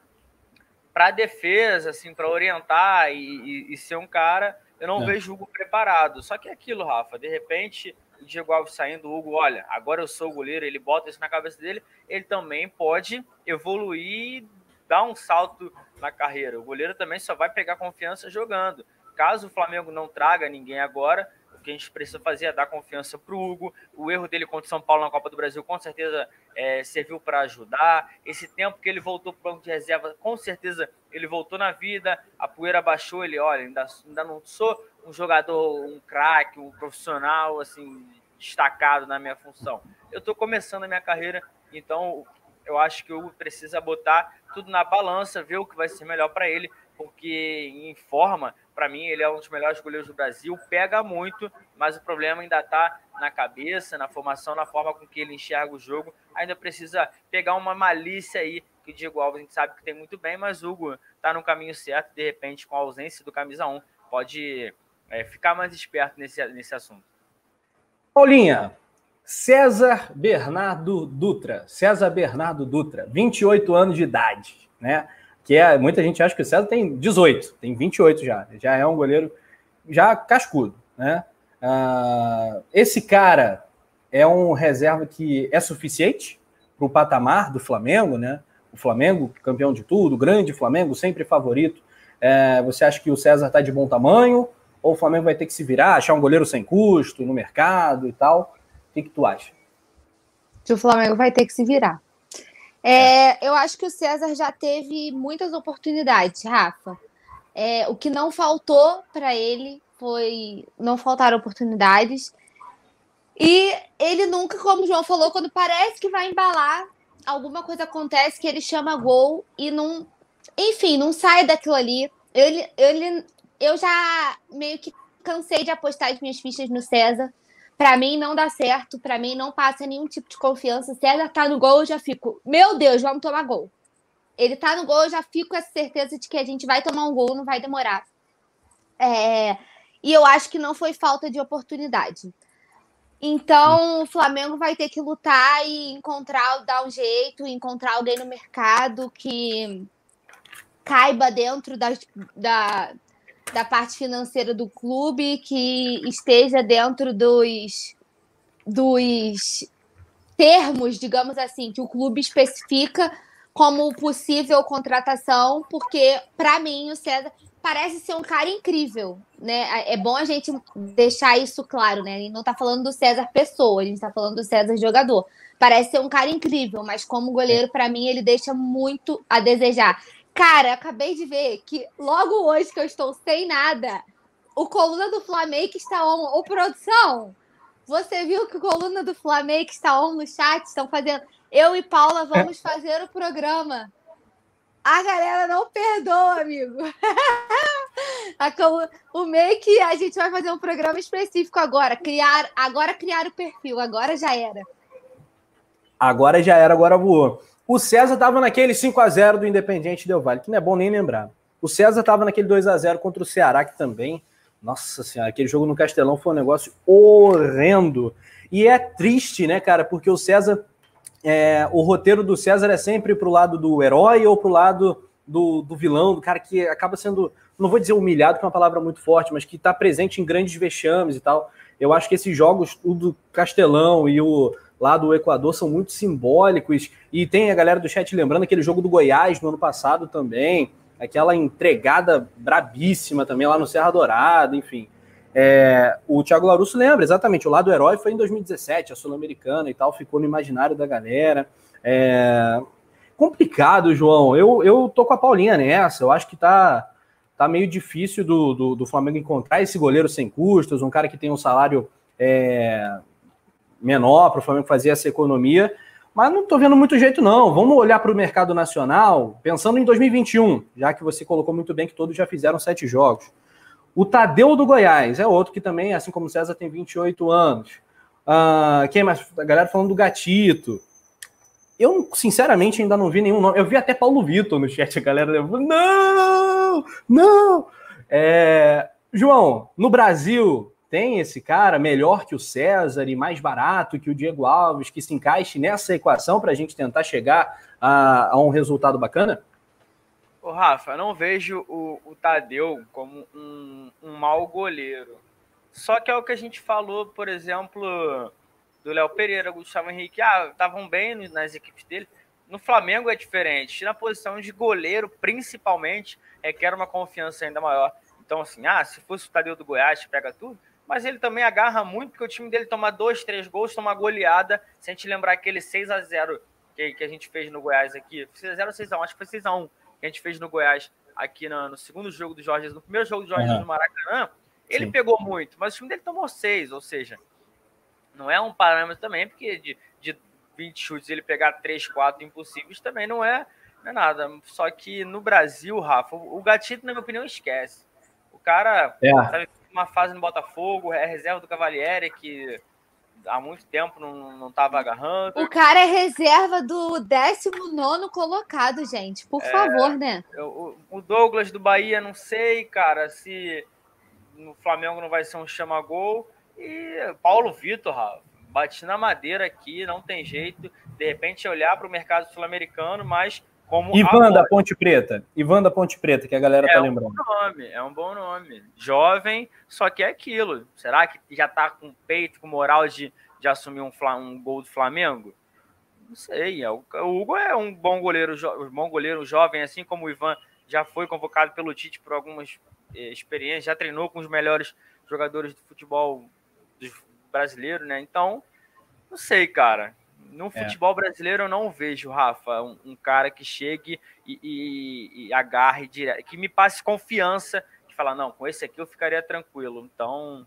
para defesa, assim, para orientar e, e, e, ser um cara, eu não é. vejo o Hugo preparado. Só que é aquilo, Rafa, de repente o Diego Alves saindo, o Hugo, olha, agora eu sou o goleiro, ele bota isso na cabeça dele, ele também pode evoluir, dar um salto na carreira. O goleiro também só vai pegar confiança jogando. Caso o Flamengo não traga ninguém agora, o que a gente precisa fazer é dar confiança para o Hugo. O erro dele contra o São Paulo na Copa do Brasil com certeza é, serviu para ajudar. Esse tempo que ele voltou para o banco de reserva, com certeza ele voltou na vida. A poeira baixou. Ele, olha, ainda, ainda não sou um jogador, um craque, um profissional assim destacado na minha função. Eu estou começando a minha carreira, então eu acho que o Hugo precisa botar tudo na balança, ver o que vai ser melhor para ele, porque em forma para mim, ele é um dos melhores goleiros do Brasil, pega muito, mas o problema ainda está na cabeça, na formação, na forma com que ele enxerga o jogo. Ainda precisa pegar uma malícia aí, que o Diego Alves a gente sabe que tem muito bem, mas o Hugo está no caminho certo, de repente, com a ausência do camisa 1, pode é, ficar mais esperto nesse, nesse assunto. Paulinha, César Bernardo Dutra. César Bernardo Dutra, 28 anos de idade, né? que é, muita gente acha que o César tem 18, tem 28 já, já é um goleiro já cascudo, né? Uh, esse cara é um reserva que é suficiente para o patamar do Flamengo, né? O Flamengo, campeão de tudo, grande Flamengo, sempre favorito. É, você acha que o César está de bom tamanho? Ou o Flamengo vai ter que se virar, achar um goleiro sem custo no mercado e tal? O que, que tu acha? Que o Flamengo vai ter que se virar. É, eu acho que o César já teve muitas oportunidades, Rafa. É, o que não faltou para ele foi. Não faltaram oportunidades. E ele nunca, como o João falou, quando parece que vai embalar, alguma coisa acontece que ele chama gol e não. Enfim, não sai daquilo ali. Ele, ele, eu já meio que cansei de apostar as minhas fichas no César. Para mim não dá certo, para mim não passa nenhum tipo de confiança. Ela tá no gol, eu já fico, meu Deus, vamos tomar gol. Ele tá no gol, eu já fico com essa certeza de que a gente vai tomar um gol, não vai demorar. É... E eu acho que não foi falta de oportunidade. Então, o Flamengo vai ter que lutar e encontrar, dar um jeito, encontrar alguém no mercado que caiba dentro das, da, da parte financeira do clube, que esteja dentro dos, dos termos, digamos assim, que o clube especifica como possível contratação, porque para mim o César parece ser um cara incrível, né? É bom a gente deixar isso claro, né? Gente não tá falando do César pessoa, a gente tá falando do César jogador. Parece ser um cara incrível, mas como goleiro, para mim, ele deixa muito a desejar. Cara, acabei de ver que logo hoje que eu estou sem nada, o coluna do Flamengo está on. Ô, produção, você viu que o coluna do Flamengo está on no chat? Estão fazendo. Eu e Paula vamos fazer o programa. A galera não perdoa, amigo. O make a gente vai fazer um programa específico agora. Criar, agora criar o perfil. Agora já era. Agora já era, agora voou. O César estava naquele 5 a 0 do Independiente Del Vale, que não é bom nem lembrar. O César estava naquele 2 a 0 contra o Ceará, que também, nossa senhora, aquele jogo no Castelão foi um negócio horrendo. E é triste, né, cara, porque o César, é, o roteiro do César é sempre pro lado do herói ou pro lado do, do vilão, do cara que acaba sendo, não vou dizer humilhado, que é uma palavra muito forte, mas que está presente em grandes vexames e tal. Eu acho que esses jogos, o do Castelão e o lá do Equador são muito simbólicos. E tem a galera do chat lembrando aquele jogo do Goiás no ano passado também, aquela entregada brabíssima também lá no Serra Dourada, enfim. É, o Thiago Larusso lembra, exatamente, o lado herói foi em 2017, a Sul-Americana e tal, ficou no imaginário da galera. É, complicado, João. Eu, eu tô com a Paulinha nessa, eu acho que tá, tá meio difícil do, do, do Flamengo encontrar esse goleiro sem custos, um cara que tem um salário é, menor para o Flamengo fazer essa economia, mas não estou vendo muito jeito, não. Vamos olhar para o mercado nacional, pensando em 2021, já que você colocou muito bem que todos já fizeram sete jogos. O Tadeu do Goiás é outro que também, assim como o César, tem 28 anos. Uh, quem mais? A galera falando do Gatito. Eu, sinceramente, ainda não vi nenhum nome. Eu vi até Paulo Vitor no chat, a galera. Não! Não! É, João, no Brasil tem esse cara melhor que o César e mais barato que o Diego Alves que se encaixe nessa equação para a gente tentar chegar a, a, um resultado bacana? Ô, Rafa, não vejo o, o Tadeu como um, um mau goleiro. Só que é o que a gente falou, por exemplo, do Léo Pereira, Gustavo Henrique, ah, estavam bem nas equipes dele. No Flamengo é diferente. Na posição de goleiro, principalmente, requer uma confiança ainda maior. Então, assim, ah, se fosse o Tadeu do Goiás, pega tudo. Mas ele também agarra muito, porque o time dele toma dois, três gols, toma goleada. Se a gente lembrar aquele 6 a 0 que, que a gente fez no Goiás aqui, 6x0 ou 6x1, acho que foi 6x1 que a gente fez no Goiás aqui no, no segundo jogo do Jorge, no primeiro jogo do Jorge uhum. no Maracanã, ele Sim. pegou muito, mas o time dele tomou seis, ou seja, não é um parâmetro também, porque de, de 20 chutes ele pegar 3, 4 impossíveis também não é, não é nada. Só que no Brasil, Rafa, o Gatito, na minha opinião, esquece. O cara é. sabe, uma fase no Botafogo, é reserva do Cavalieri, que há muito tempo não estava agarrando. O cara é reserva do 19 colocado, gente. Por é, favor, né? O, o Douglas do Bahia, não sei, cara, se no Flamengo não vai ser um chama-gol. E Paulo Vitor, Rafa, bati na madeira aqui, não tem jeito. De repente olhar para o mercado sul-americano, mas como. Ivan da Ponte Preta. Ivan da Ponte Preta, que a galera é tá lembrando. É um bom nome, é um bom nome. Jovem, só que é aquilo. Será que já tá com peito, com moral de, de assumir um, um gol do Flamengo? Não sei. É o, o Hugo é um bom goleiro, um bom goleiro jovem, assim como o Ivan já foi convocado pelo Tite por algumas eh, experiências, já treinou com os melhores jogadores do futebol brasileiro, né? Então, não sei, cara. No é. futebol brasileiro eu não vejo, Rafa, um, um cara que chegue e, e, e agarre direto, que me passe confiança, que fala, não, com esse aqui eu ficaria tranquilo. Então,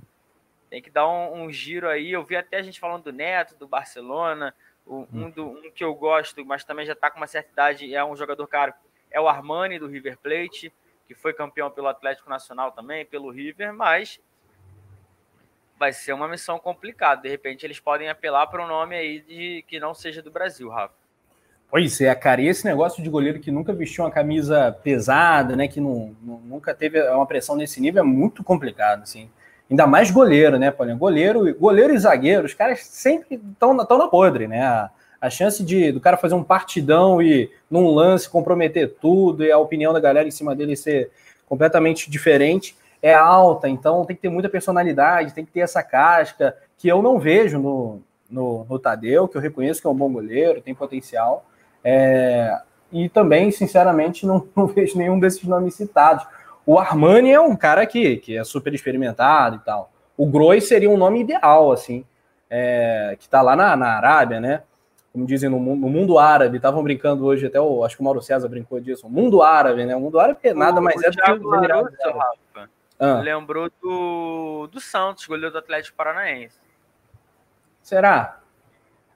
tem que dar um, um giro aí. Eu vi até a gente falando do Neto, do Barcelona, o, um, do, um que eu gosto, mas também já está com uma certa idade, é um jogador caro, é o Armani do River Plate, que foi campeão pelo Atlético Nacional também, pelo River, mas vai ser uma missão complicada. De repente, eles podem apelar para um nome aí de que não seja do Brasil, Rafa. Pois é, cara, e esse negócio de goleiro que nunca vestiu uma camisa pesada, né, que não, não, nunca teve uma pressão nesse nível, é muito complicado, assim. Ainda mais goleiro, né, Paulinho? Goleiro, goleiro e zagueiro, os caras sempre estão na, na podre, né? A, a, chance de do cara fazer um partidão e num lance comprometer tudo e a opinião da galera em cima dele ser completamente diferente é alta, então tem que ter muita personalidade, tem que ter essa casca, que eu não vejo no, no, no Tadeu, que eu reconheço que é um bom goleiro, tem potencial. É, e também, sinceramente, não, não, vejo nenhum desses nomes citados. O Armani é um cara que, que é super experimentado e tal. O Groi seria um nome ideal, assim, é, que está lá na, na Arábia, né? Como dizem no, no mundo árabe, estavam brincando hoje, até o, acho que o Mauro César brincou disso. O mundo árabe, né? O mundo árabe é nada mais o é do que o Emirados ah. Lembrou do, do Santos, goleiro do Atlético Paranaense. Será?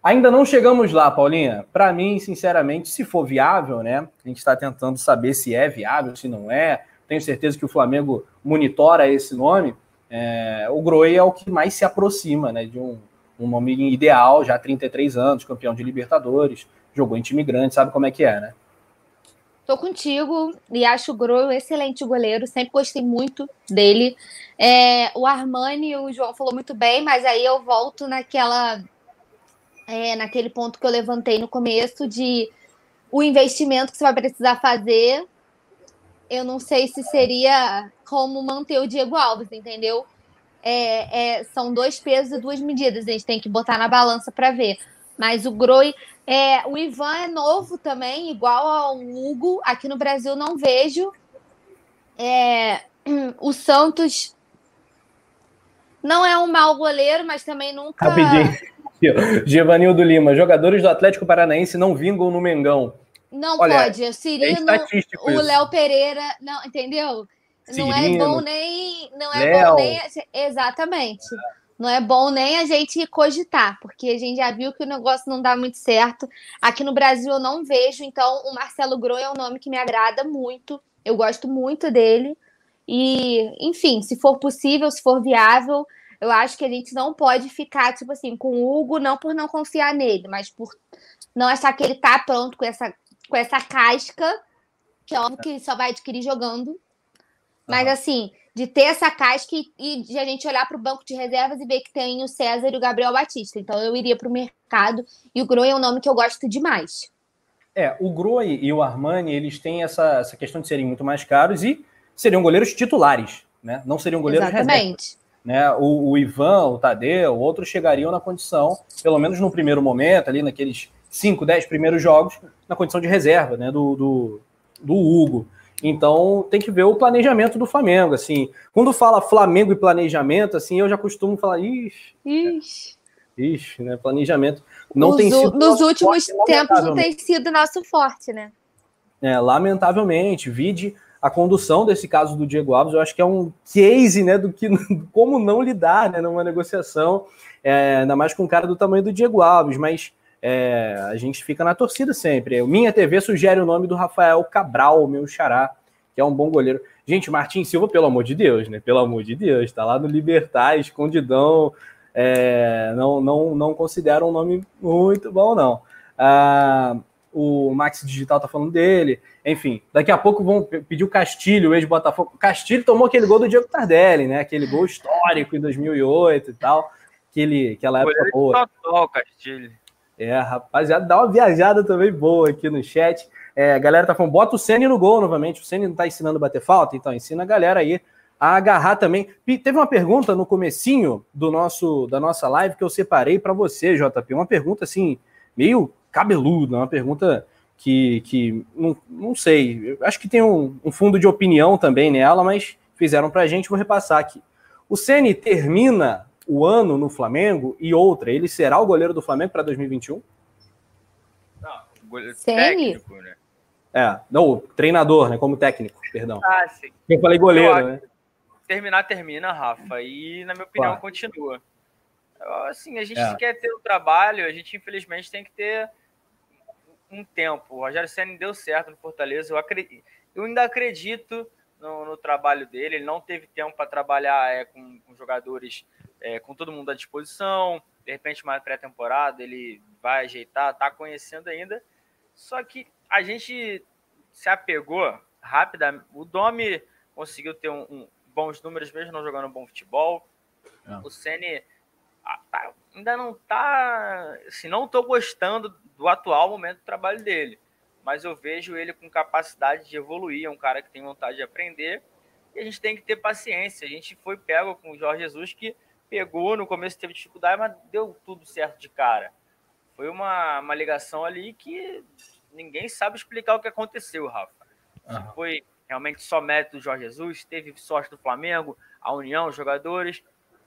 Ainda não chegamos lá, Paulinha. Para mim, sinceramente, se for viável, né? A gente está tentando saber se é viável, se não é. Tenho certeza que o Flamengo monitora esse nome. É, o Groi é o que mais se aproxima, né? De um, um nome ideal, já 33 anos, campeão de Libertadores, jogou em time grande, sabe como é que é, né? Tô contigo e acho o Gro um excelente goleiro, sempre gostei muito dele. É, o Armani, o João falou muito bem, mas aí eu volto naquela é, naquele ponto que eu levantei no começo de o investimento que você vai precisar fazer. Eu não sei se seria como manter o Diego Alves, entendeu? É, é são dois pesos e duas medidas, a gente tem que botar na balança para ver. Mas o Groi, é, o Ivan é novo também, igual ao Hugo. Aqui no Brasil não vejo. É, o Santos não é um mau goleiro, mas também nunca. Rapidinho. Givanildo Lima, jogadores do Atlético Paranaense não vingam no Mengão. Não Olha, pode. O Cirino, é o Léo Pereira, não, entendeu? Cirino, não é bom nem. Não é Léo. bom nem. Exatamente não é bom nem a gente cogitar, porque a gente já viu que o negócio não dá muito certo. Aqui no Brasil eu não vejo, então o Marcelo Groi é um nome que me agrada muito. Eu gosto muito dele. E, enfim, se for possível, se for viável, eu acho que a gente não pode ficar, tipo assim, com o Hugo, não por não confiar nele, mas por não achar que ele tá pronto com essa, com essa casca, que é óbvio que só vai adquirir jogando. Mas, assim, de ter essa casca e, e de a gente olhar para o banco de reservas e ver que tem o César e o Gabriel Batista. Então, eu iria para o mercado e o Groen é um nome que eu gosto demais. É, o Groen e o Armani, eles têm essa, essa questão de serem muito mais caros e seriam goleiros titulares, né? Não seriam goleiros Exatamente. Né? O, o, Ivan, o Tadeu, outros chegariam na condição, pelo menos no primeiro momento, ali naqueles 5, 10 primeiros jogos, na condição de reserva, né? Do, do, do Hugo. Então tem que ver o planejamento do Flamengo. Assim, quando fala Flamengo e planejamento, assim, eu já costumo falar, ixi. Ixi. Ixi, né? Planejamento não nos, tem sido. Nos últimos forte, tempos não tem sido nosso forte, né? É, lamentavelmente, vide a condução desse caso do Diego Alves, eu acho que é um case, né, do que como não lidar, né, numa negociação, é, ainda mais com um cara do tamanho do Diego Alves, mas é, a gente fica na torcida sempre. Minha TV sugere o nome do Rafael Cabral, meu xará, que é um bom goleiro. Gente, Martin Silva, pelo amor de Deus, né? Pelo amor de Deus, tá lá no Libertar, escondidão. É, não, não, não considero um nome muito bom, não. Ah, o Max Digital tá falando dele. Enfim, daqui a pouco vão pedir o Castilho, o ex-Botafogo. Castilho tomou aquele gol do Diego Tardelli, né? Aquele gol histórico em 2008 e tal. Aquele, aquela época boa. Total, Castilho. É, rapaziada, dá uma viajada também boa aqui no chat. É, a galera tá falando, bota o Senna no gol novamente. O Senna não tá ensinando a bater falta, então ensina a galera aí a agarrar também. Teve uma pergunta no comecinho do nosso da nossa live que eu separei para você, JP. Uma pergunta assim, meio cabeluda, uma pergunta que, que não, não sei, acho que tem um, um fundo de opinião também nela, mas fizeram para a gente, vou repassar aqui. O Ceni termina o ano no Flamengo e outra, ele será o goleiro do Flamengo para 2021? Não, goleiro técnico, né? É, não, treinador, né? Como técnico, perdão. Ah, sim. Eu falei goleiro, né? Terminar, termina, Rafa. E, na minha opinião, continua. Assim, a gente é. quer ter o trabalho, a gente, infelizmente, tem que ter um tempo. O Rogério Senna deu certo no Fortaleza. Eu, acredito, eu ainda acredito no, no, trabalho dele. Ele não teve tempo para trabalhar é, com, com, jogadores, é, com todo mundo à disposição. De repente, uma pré-temporada, ele vai ajeitar, está conhecendo ainda. Só que a gente se apegou rápida. O Domi conseguiu ter um, um, bons números, mesmo não jogando bom futebol. É. O Senna ah, tá, ainda não está. Assim, não estou gostando do atual momento do trabalho dele. Mas eu vejo ele com capacidade de evoluir, é um cara que tem vontade de aprender. E a gente tem que ter paciência. A gente foi pego com o Jorge Jesus, que pegou, no começo teve dificuldade, mas deu tudo certo de cara. Foi uma, uma ligação ali que ninguém sabe explicar o que aconteceu, Rafa. Foi realmente só mérito do Jorge Jesus, teve sorte do Flamengo, a União, os jogadores.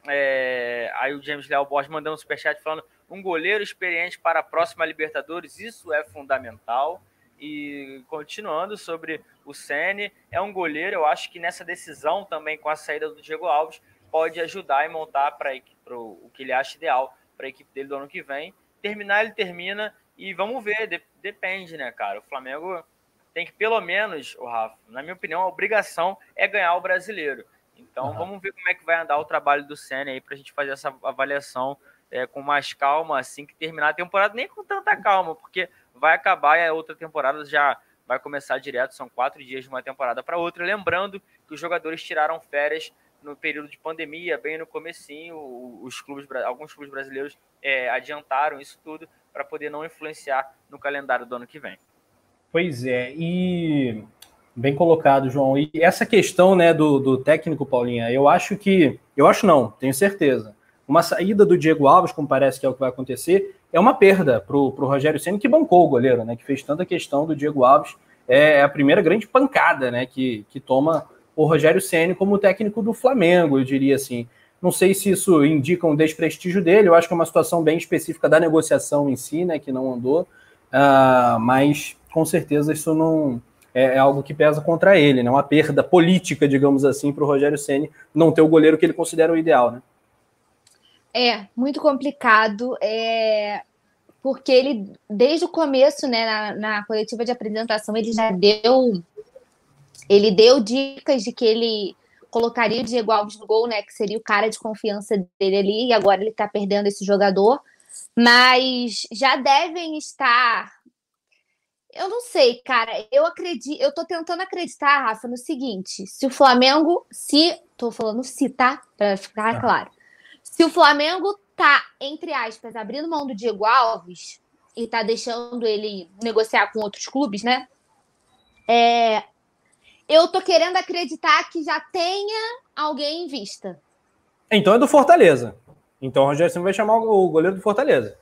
É, aí o James Léo Borges mandando um superchat falando um goleiro experiente para a próxima Libertadores, isso é fundamental. E continuando sobre o Sene, é um goleiro, eu acho que nessa decisão também com a saída do Diego Alves pode ajudar e montar para o que ele acha ideal para a equipe dele do ano que vem. Terminar, ele termina e vamos ver, de, depende, né, cara? O Flamengo tem que, pelo menos, o Rafa, na minha opinião, a obrigação é ganhar o brasileiro. Então uhum. vamos ver como é que vai andar o trabalho do Senna aí para a gente fazer essa avaliação é, com mais calma assim que terminar a temporada, nem com tanta calma, porque vai acabar e a outra temporada já vai começar direto, são quatro dias de uma temporada para outra. Lembrando que os jogadores tiraram férias no período de pandemia, bem no comecinho, os clubes, alguns clubes brasileiros é, adiantaram isso tudo para poder não influenciar no calendário do ano que vem. Pois é, e bem colocado, João. E essa questão né, do, do técnico, Paulinha, eu acho que. Eu acho não, tenho certeza uma saída do Diego Alves, como parece que é o que vai acontecer, é uma perda para o Rogério Senna, que bancou o goleiro, né? Que fez tanta questão do Diego Alves. É a primeira grande pancada, né? Que, que toma o Rogério Senna como técnico do Flamengo, eu diria assim. Não sei se isso indica um desprestígio dele, eu acho que é uma situação bem específica da negociação em si, né? Que não andou. Uh, mas com certeza isso não é, é, algo que pesa contra ele, né? Uma perda política, digamos assim, para o Rogério Senna não ter o goleiro que ele considera o ideal, né? É, muito complicado, é, porque ele, desde o começo, né, na, na coletiva de apresentação, ele já deu, ele deu dicas de que ele colocaria o Diego Alves no gol, né, que seria o cara de confiança dele ali, e agora ele tá perdendo esse jogador, mas já devem estar eu não sei, cara. Eu acredito, eu tô tentando acreditar, Rafa, no seguinte: se o Flamengo, se. Tô falando se, tá? Pra ficar tá. claro. Se o Flamengo tá, entre aspas, abrindo mão do Diego Alves e tá deixando ele negociar com outros clubes, né? É, eu tô querendo acreditar que já tenha alguém em vista. Então é do Fortaleza. Então o Rogério vai chamar o goleiro do Fortaleza.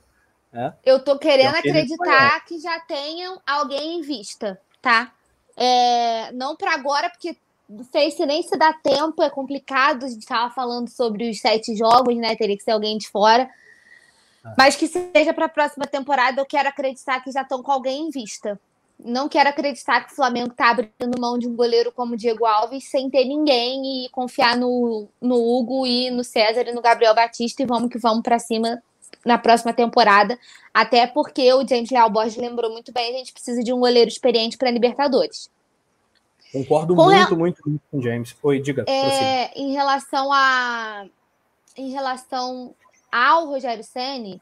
É. Eu tô querendo é acreditar que já tenham alguém em vista, tá? É, não para agora, porque não sei se nem se dá tempo, é complicado. A gente estava falando sobre os sete jogos, né? Teria que ser alguém de fora. Ah. Mas que seja para a próxima temporada, eu quero acreditar que já estão com alguém em vista. Não quero acreditar que o Flamengo está abrindo mão de um goleiro como o Diego Alves sem ter ninguém e confiar no, no Hugo e no César e no Gabriel Batista e vamos que vamos para cima na próxima temporada, até porque o James Leal Borges lembrou muito bem, a gente precisa de um goleiro experiente para Libertadores. Concordo com muito, muito, muito com o James. Oi, diga. É, em relação a em relação ao Rogério Ceni,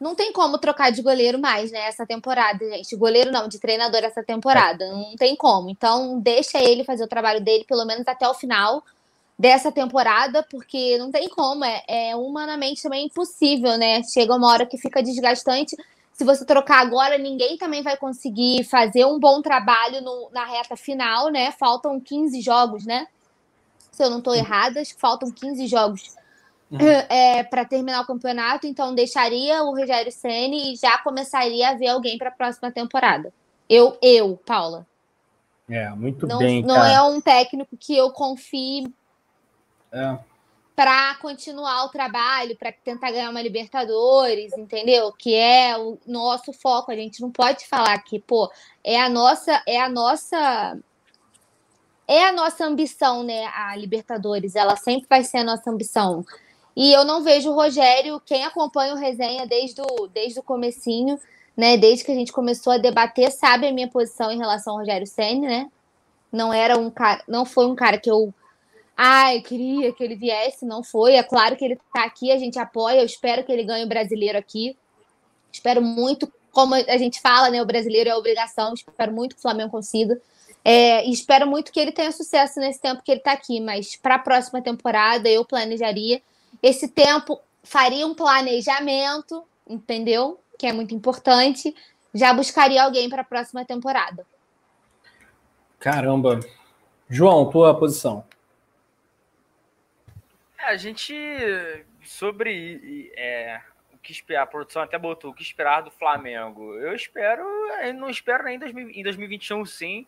não tem como trocar de goleiro mais, né, essa temporada, gente. Goleiro não, de treinador essa temporada. É. Não tem como. Então, deixa ele fazer o trabalho dele, pelo menos até o final dessa temporada, porque não tem como, é, é humanamente também impossível, né? Chega uma hora que fica desgastante. Se você trocar agora, ninguém também vai conseguir fazer um bom trabalho no, na reta final, né? Faltam 15 jogos, né? Se eu não estou errada, acho que faltam 15 jogos uhum. é, para terminar o campeonato, então deixaria o Rogério Ceni e já começaria a ver alguém para a próxima temporada. Eu, eu, Paula. É, muito não, bem. Não cara. é um técnico que eu confie é. para continuar o trabalho, para tentar ganhar uma Libertadores, entendeu? Que é o nosso foco. A gente não pode falar que, pô, é a nossa, é a nossa é a nossa ambição, né? A Libertadores, ela sempre vai ser a nossa ambição. E eu não vejo o Rogério, quem acompanha o resenha desde o, desde o comecinho, né? Desde que a gente começou a debater, sabe a minha posição em relação ao Rogério Senna, né? Não era um cara, não foi um cara que eu ai, queria que ele viesse, não foi. É claro que ele está aqui, a gente apoia. Eu espero que ele ganhe o brasileiro aqui. Espero muito, como a gente fala, né? O brasileiro é obrigação. Espero muito que o Flamengo consiga. É, e espero muito que ele tenha sucesso nesse tempo que ele está aqui. Mas para a próxima temporada, eu planejaria. Esse tempo faria um planejamento, entendeu? Que é muito importante. Já buscaria alguém para a próxima temporada. Caramba. João, tua posição a gente, sobre é, o que esperar, a produção até botou o que esperar do Flamengo. Eu espero, eu não espero nem em 2021, sim.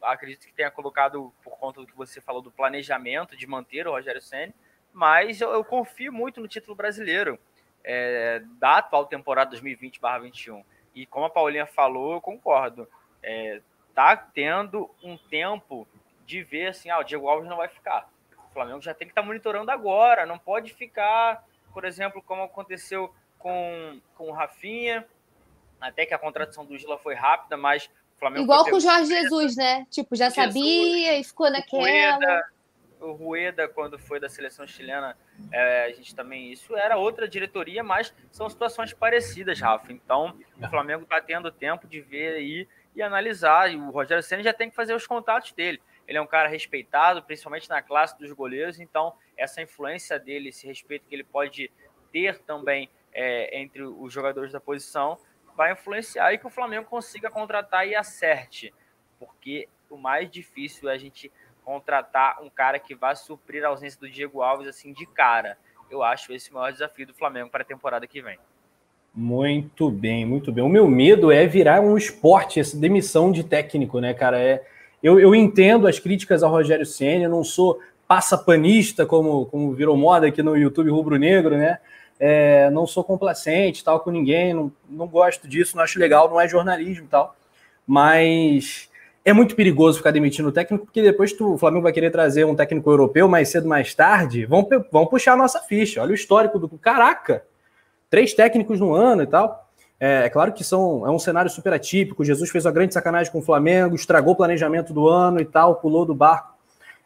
Acredito que tenha colocado por conta do que você falou do planejamento de manter o Rogério Senna, mas eu, eu, confio muito no título brasileiro é, da atual temporada 2020/21. E como a Paulinha falou, eu concordo. É, tá tendo um tempo de ver assim, ah, o Diego Alves não vai ficar o Flamengo já tem que estar tá monitorando agora, não pode ficar, por exemplo, como aconteceu com, com o Rafinha, até que a contratação do Gila foi rápida, mas o Flamengo. Igual com o Jorge Jesus, né? Tipo, já Jesus, sabia e ficou naquela. O Rueda, quando foi da seleção chilena, é, a gente também. Isso era outra diretoria, mas são situações parecidas, Rafa. Então, o Flamengo está tendo tempo de ver aí e analisar. E o Rogério Senna já tem que fazer os contatos dele ele é um cara respeitado, principalmente na classe dos goleiros, então essa influência dele, esse respeito que ele pode ter também é, entre os jogadores da posição, vai influenciar e que o Flamengo consiga contratar e acerte, porque o mais difícil é a gente contratar um cara que vá suprir a ausência do Diego Alves assim de cara. Eu acho esse o maior desafio do Flamengo para a temporada que vem. Muito bem, muito bem. O meu medo é virar um esporte, essa demissão de técnico, né, cara? É, eu, eu entendo as críticas ao Rogério Senna, não sou passapanista, como, como virou moda aqui no YouTube rubro-negro, né? É, não sou complacente tal com ninguém, não, não gosto disso, não acho legal, não é jornalismo e tal. Mas é muito perigoso ficar demitindo o técnico, porque depois tu, o Flamengo vai querer trazer um técnico europeu mais cedo, mais tarde, vão, vão puxar a nossa ficha. Olha o histórico do. Caraca! Três técnicos no ano e tal. É, é, claro que são, é um cenário super atípico. Jesus fez uma grande sacanagem com o Flamengo, estragou o planejamento do ano e tal, pulou do barco.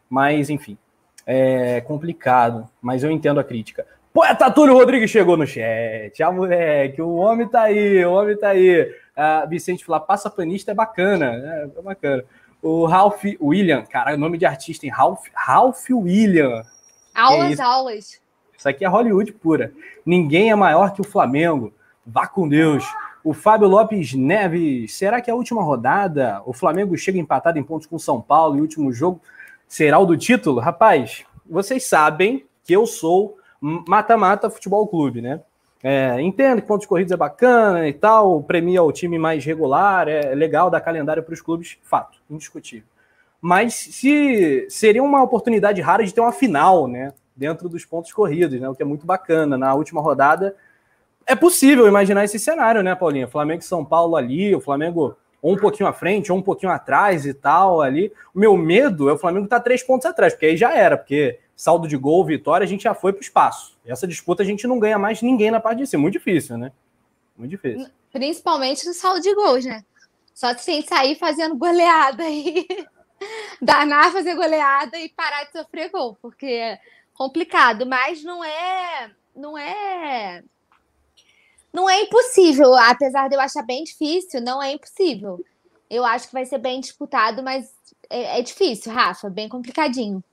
Mas, enfim, é complicado. Mas eu entendo a crítica. Poeta Túlio Rodrigues chegou no chat. Ah, moleque, o homem tá aí, o homem tá aí. Uh, Vicente fala, passa panista é bacana, é, é, bacana. O Ralph William, cara, o nome de artista em Ralph, Ralph William. Aulas, é aulas. Isso aqui é Hollywood pura. Ninguém é maior que o Flamengo. Vá com Deus. O Fábio Lopes Neves, será que a última rodada? O Flamengo chega empatado em pontos com São Paulo e o último jogo será o do título? Rapaz, vocês sabem que eu sou mata-mata futebol clube, né? É, entendo que pontos corridos é bacana e tal, premia o time mais regular, é legal dar calendário para os clubes, fato, indiscutível. Mas se seria uma oportunidade rara de ter uma final, né? Dentro dos pontos corridos, né? O que é muito bacana. Na última rodada, é possível imaginar esse cenário, né, Paulinha? Flamengo e São Paulo ali, o Flamengo ou um pouquinho à frente, ou um pouquinho atrás e tal ali. O meu medo é o Flamengo estar tá três pontos atrás, porque aí já era, porque saldo de gol, vitória, a gente já foi para o espaço. Essa disputa a gente não ganha mais ninguém na parte de cima. Muito difícil, né? Muito difícil. Principalmente no saldo de gols, né? Só se gente sair fazendo goleada aí, danar fazer goleada e parar de sofrer gol, porque é complicado, mas não é. Não é não é impossível, apesar de eu achar bem difícil, não é impossível. Eu acho que vai ser bem disputado, mas é, é difícil, Rafa, bem complicadinho.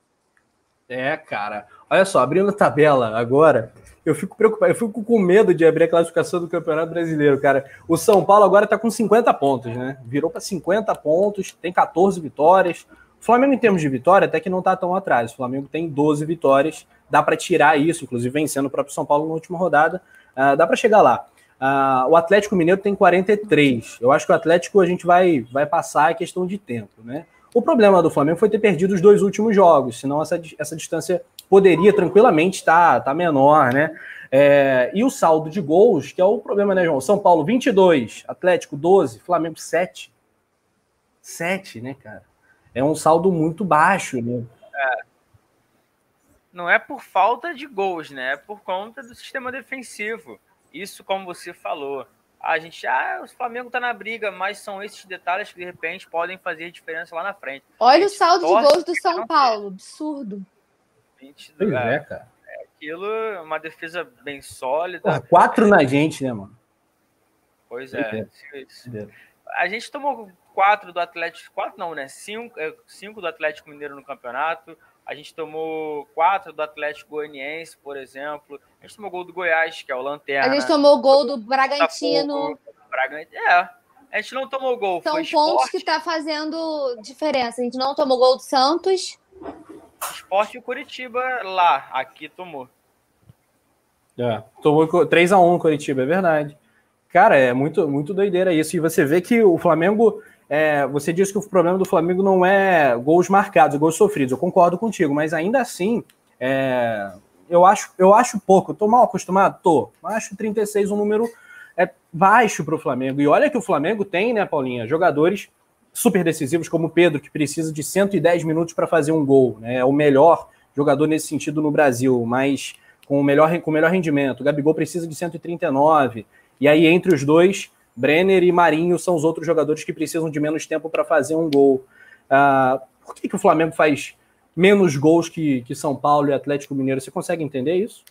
É, cara. Olha só, abrindo a tabela agora, eu fico preocupado, eu fico com medo de abrir a classificação do Campeonato Brasileiro, cara. O São Paulo agora tá com 50 pontos, né? Virou para 50 pontos, tem 14 vitórias. O Flamengo, em termos de vitória, até que não tá tão atrás. O Flamengo tem 12 vitórias, dá para tirar isso, inclusive vencendo o próprio São Paulo na última rodada. Uh, dá para chegar lá. Uh, o Atlético Mineiro tem 43. Eu acho que o Atlético a gente vai, vai passar a questão de tempo, né? O problema do Flamengo foi ter perdido os dois últimos jogos, senão essa, essa distância poderia tranquilamente estar tá, tá menor, né? É, e o saldo de gols, que é o problema, né, João? São Paulo 22, Atlético 12, Flamengo 7. 7, né, cara? É um saldo muito baixo, né? É. Não é por falta de gols, né? É por conta do sistema defensivo. Isso, como você falou, a gente, ah, o Flamengo tá na briga, mas são esses detalhes que de repente podem fazer diferença lá na frente. Olha o saldo de gols do São Paulo, absurdo. 22, é, é, cara. É aquilo, uma defesa bem sólida. Porra, quatro na gente, né, mano? Pois é. é. A gente tomou quatro do Atlético, quatro não, né? Cinco, é, cinco do Atlético Mineiro no campeonato. A gente tomou quatro do Atlético Goianiense, por exemplo. A gente tomou gol do Goiás, que é o Lanterna. A gente tomou gol do Bragantino. Bragantino. É, a gente não tomou gol. São pontos esporte. que tá fazendo diferença. A gente não tomou gol do Santos. Esporte e Curitiba lá. Aqui tomou. É, tomou 3x1 Curitiba, é verdade. Cara, é muito, muito doideira isso. E você vê que o Flamengo é, você disse que o problema do Flamengo não é gols marcados, gols sofridos. Eu concordo contigo, mas ainda assim, é, eu, acho, eu acho pouco. Tô mal acostumado? Tô. Acho 36 um número é, baixo para o Flamengo. E olha que o Flamengo tem, né, Paulinha, jogadores super decisivos como o Pedro, que precisa de 110 minutos para fazer um gol. Né? É o melhor jogador nesse sentido no Brasil, mas com o melhor, com o melhor rendimento. O Gabigol precisa de 139. E aí, entre os dois, Brenner e Marinho são os outros jogadores que precisam de menos tempo para fazer um gol. Uh, por que, que o Flamengo faz menos gols que, que São Paulo e Atlético Mineiro? Você consegue entender isso?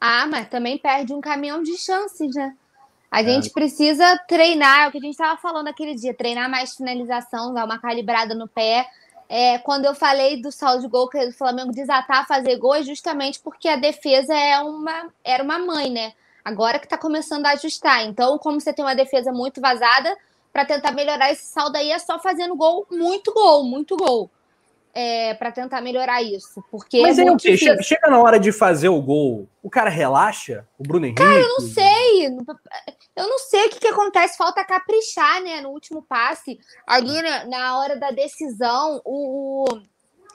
Ah, mas também perde um caminhão de chances, né? A é. gente precisa treinar, é o que a gente estava falando aquele dia, treinar mais finalização, dar uma calibrada no pé. É, quando eu falei do saldo de gol, que o Flamengo desatar a fazer gol, é justamente porque a defesa é uma, era uma mãe, né? Agora que está começando a ajustar. Então, como você tem uma defesa muito vazada, para tentar melhorar esse saldo aí é só fazendo gol, muito gol, muito gol. É, para tentar melhorar isso. Porque Mas é, o quê? Chega, chega, na hora de fazer o gol, o cara relaxa? O Bruno Henrique? Cara, eu não sei. Eu não sei o que, que acontece. Falta caprichar, né? No último passe. Ali na, na hora da decisão, o, o,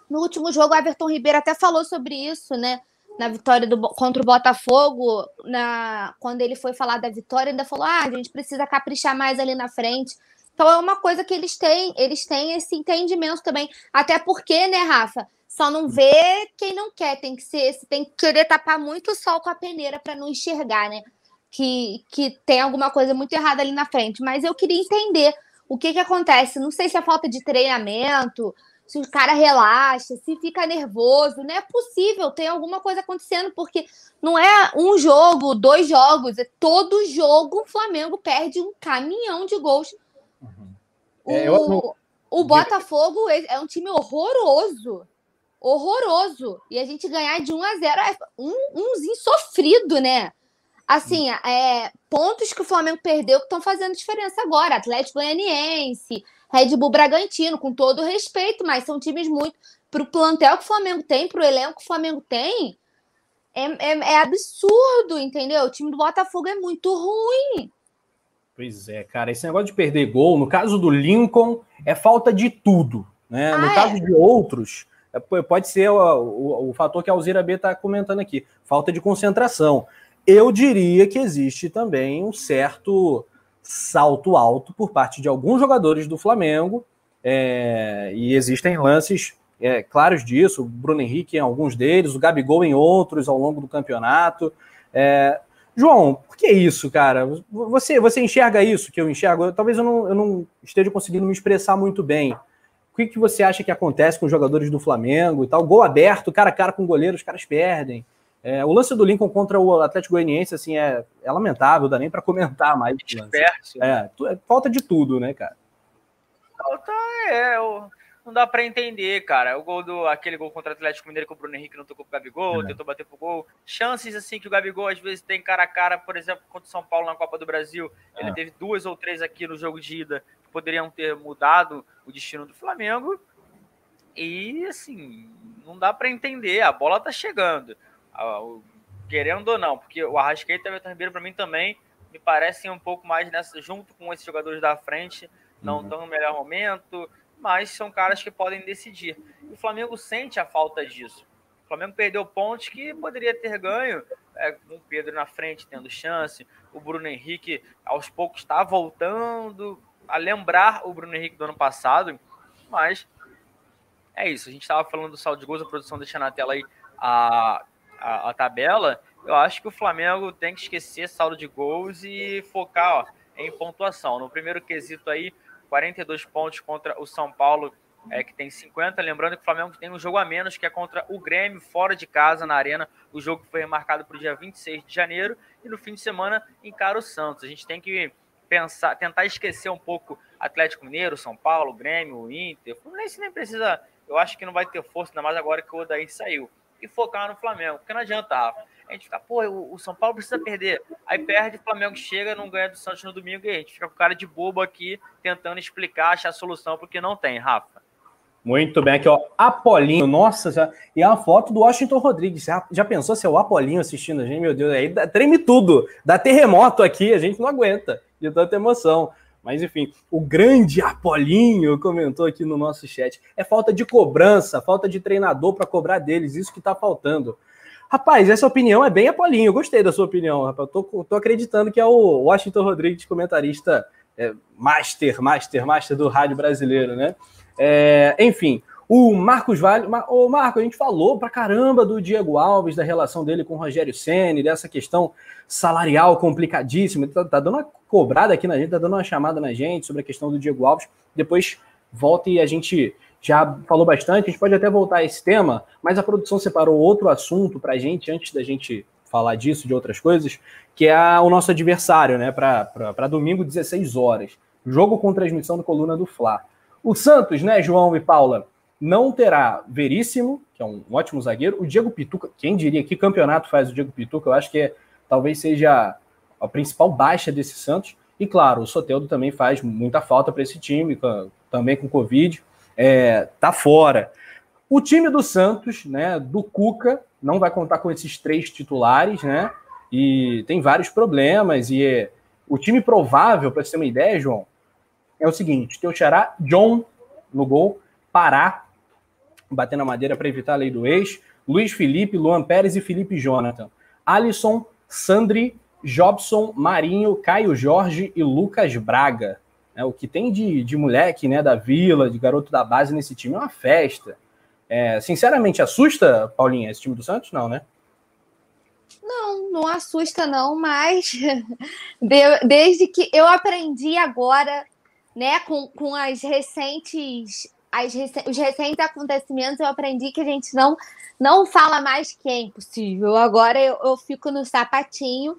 no último jogo, o Everton Ribeiro até falou sobre isso, né? Na vitória do, contra o Botafogo, na, quando ele foi falar da vitória, ainda falou: ah, a gente precisa caprichar mais ali na frente. Então é uma coisa que eles têm, eles têm esse entendimento também. Até porque, né, Rafa? Só não vê quem não quer, tem que ser, tem que querer tapar muito o sol com a peneira para não enxergar, né? Que, que tem alguma coisa muito errada ali na frente. Mas eu queria entender o que, que acontece. Não sei se é falta de treinamento, se o cara relaxa, se fica nervoso. Não é possível, tem alguma coisa acontecendo, porque não é um jogo, dois jogos, é todo jogo o Flamengo perde um caminhão de gols. Uhum. É, o, o Botafogo é um time horroroso. Horroroso. E a gente ganhar de 1 a 0 é um, umzinho sofrido, né? Assim, é, pontos que o Flamengo perdeu que estão fazendo diferença agora. Atlético Goianiense, Red Bull Bragantino, com todo respeito, mas são times muito. Para o plantel que o Flamengo tem, para o elenco que o Flamengo tem, é, é, é, absurdo, entendeu? O time do Botafogo é muito ruim. Pois é, cara. Esse negócio de perder gol, no caso do Lincoln, é falta de tudo. Né? Ah, no é? caso de outros, é, pode ser o, o, o fator que a Alzira B está comentando aqui: falta de concentração. Eu diria que existe também um certo salto alto por parte de alguns jogadores do Flamengo, é, e existem lances é, claros disso, o Bruno Henrique em alguns deles, o Gabigol em outros ao longo do campeonato. É, João, por que isso, cara? Você, você enxerga isso que eu enxergo? Talvez eu não, eu não esteja conseguindo me expressar muito bem. O que, que você acha que acontece com os jogadores do Flamengo e tal? Gol aberto, cara a cara com goleiro, os caras perdem. É, o lance do Lincoln contra o Atlético Goianiense, assim, é, é lamentável, dá nem para comentar mais. É, é, falta de tudo, né, cara? Falta, é, não dá para entender, cara. O gol do, aquele gol contra o Atlético Mineiro que o Bruno Henrique não tocou pro Gabigol, é. tentou bater pro gol. Chances, assim, que o Gabigol às vezes tem cara a cara, por exemplo, contra o São Paulo na Copa do Brasil. Ele é. teve duas ou três aqui no jogo de ida que poderiam ter mudado o destino do Flamengo. E, assim, não dá para entender. A bola tá chegando querendo ou não, porque o Arrascaeta e o Everton Ribeiro, para mim, também me parecem um pouco mais nessa, junto com esses jogadores da frente, não estão uhum. no melhor momento, mas são caras que podem decidir. E o Flamengo sente a falta disso. O Flamengo perdeu pontos que poderia ter ganho, é, com o Pedro na frente tendo chance, o Bruno Henrique aos poucos está voltando a lembrar o Bruno Henrique do ano passado, mas é isso. A gente estava falando do saldo de gols, a produção deixa na tela aí a a, a, tabela, eu acho que o Flamengo tem que esquecer saldo de gols e focar ó, em pontuação. No primeiro quesito aí, 42 pontos contra o São Paulo, é, que tem 50. Lembrando que o Flamengo tem um jogo a menos, que é contra o Grêmio, fora de casa, na Arena. O jogo foi marcado para o dia 26 de janeiro. E no fim de semana encara o Santos. A gente tem que pensar, tentar esquecer um pouco Atlético Mineiro, São Paulo, Grêmio, Inter. O Fluminense nem precisa, eu acho que não vai ter força, ainda mais agora que o Odair saiu e focar no Flamengo. Porque não adianta. A gente fica, pô, o, São Paulo precisa perder. Aí perde, o Flamengo chega, não ganha do Santos no domingo e a gente fica com cara de bobo aqui tentando explicar, achar solução, porque não tem, Rafa. Muito bem, aqui ó, Apolinho, nossa, já, e é uma foto do Washington Rodrigues. Já, já pensou se é o Apolinho assistindo a gente? Meu Deus, aí treme tudo, dá terremoto aqui, a gente não aguenta de tanta emoção. Mas enfim, o grande Apolinho comentou aqui no nosso chat. É falta de cobrança, falta de treinador para cobrar deles, isso que está faltando. Rapaz, essa opinião é bem Apolinho. Eu gostei da sua opinião, rapaz. Tô, tô acreditando que é o Washington Rodrigues, comentarista é, master, master, master do rádio brasileiro, né? É, enfim, o Marcos Vale. Ô, Marco, a gente falou pra caramba do Diego Alves, da relação dele com o Rogério Senni, dessa questão salarial complicadíssima. Tá, tá, dando uma cobrada aqui na gente, tá dando uma chamada na gente sobre a questão do Diego Alves. Depois volta e a gente já falou bastante, a gente pode até voltar a esse tema, mas a produção separou outro assunto pra gente, antes da gente falar disso, de outras coisas, que é o nosso adversário, né, para domingo, 16 horas. Jogo com transmissão da coluna do Fla. O Santos, né, João e Paula, não terá Veríssimo, que é um ótimo zagueiro, o Diego Pituca, quem diria que campeonato faz o Diego Pituca, eu acho que é, talvez seja a principal baixa desse Santos, e claro, o Soteldo também faz muita falta para esse time, também com Covid, é, tá fora. O time do Santos, né, do Cuca, não vai contar com esses três titulares, né, e tem vários problemas, e é, o time provável, para você ter uma ideia, João, é o seguinte, teu xará, John no gol, Pará, batendo a madeira para evitar a lei do ex. Luiz Felipe, Luan Pérez e Felipe Jonathan. Alisson, Sandri, Jobson, Marinho, Caio Jorge e Lucas Braga. É, o que tem de, de moleque, né, da vila, de garoto da base nesse time é uma festa. É, sinceramente, assusta, Paulinha, esse time do Santos? Não, né? Não, não assusta, não, mas de, desde que eu aprendi agora, né, com, com as recentes as, os recentes acontecimentos, eu aprendi que a gente não, não fala mais que é impossível. Agora eu, eu fico no sapatinho.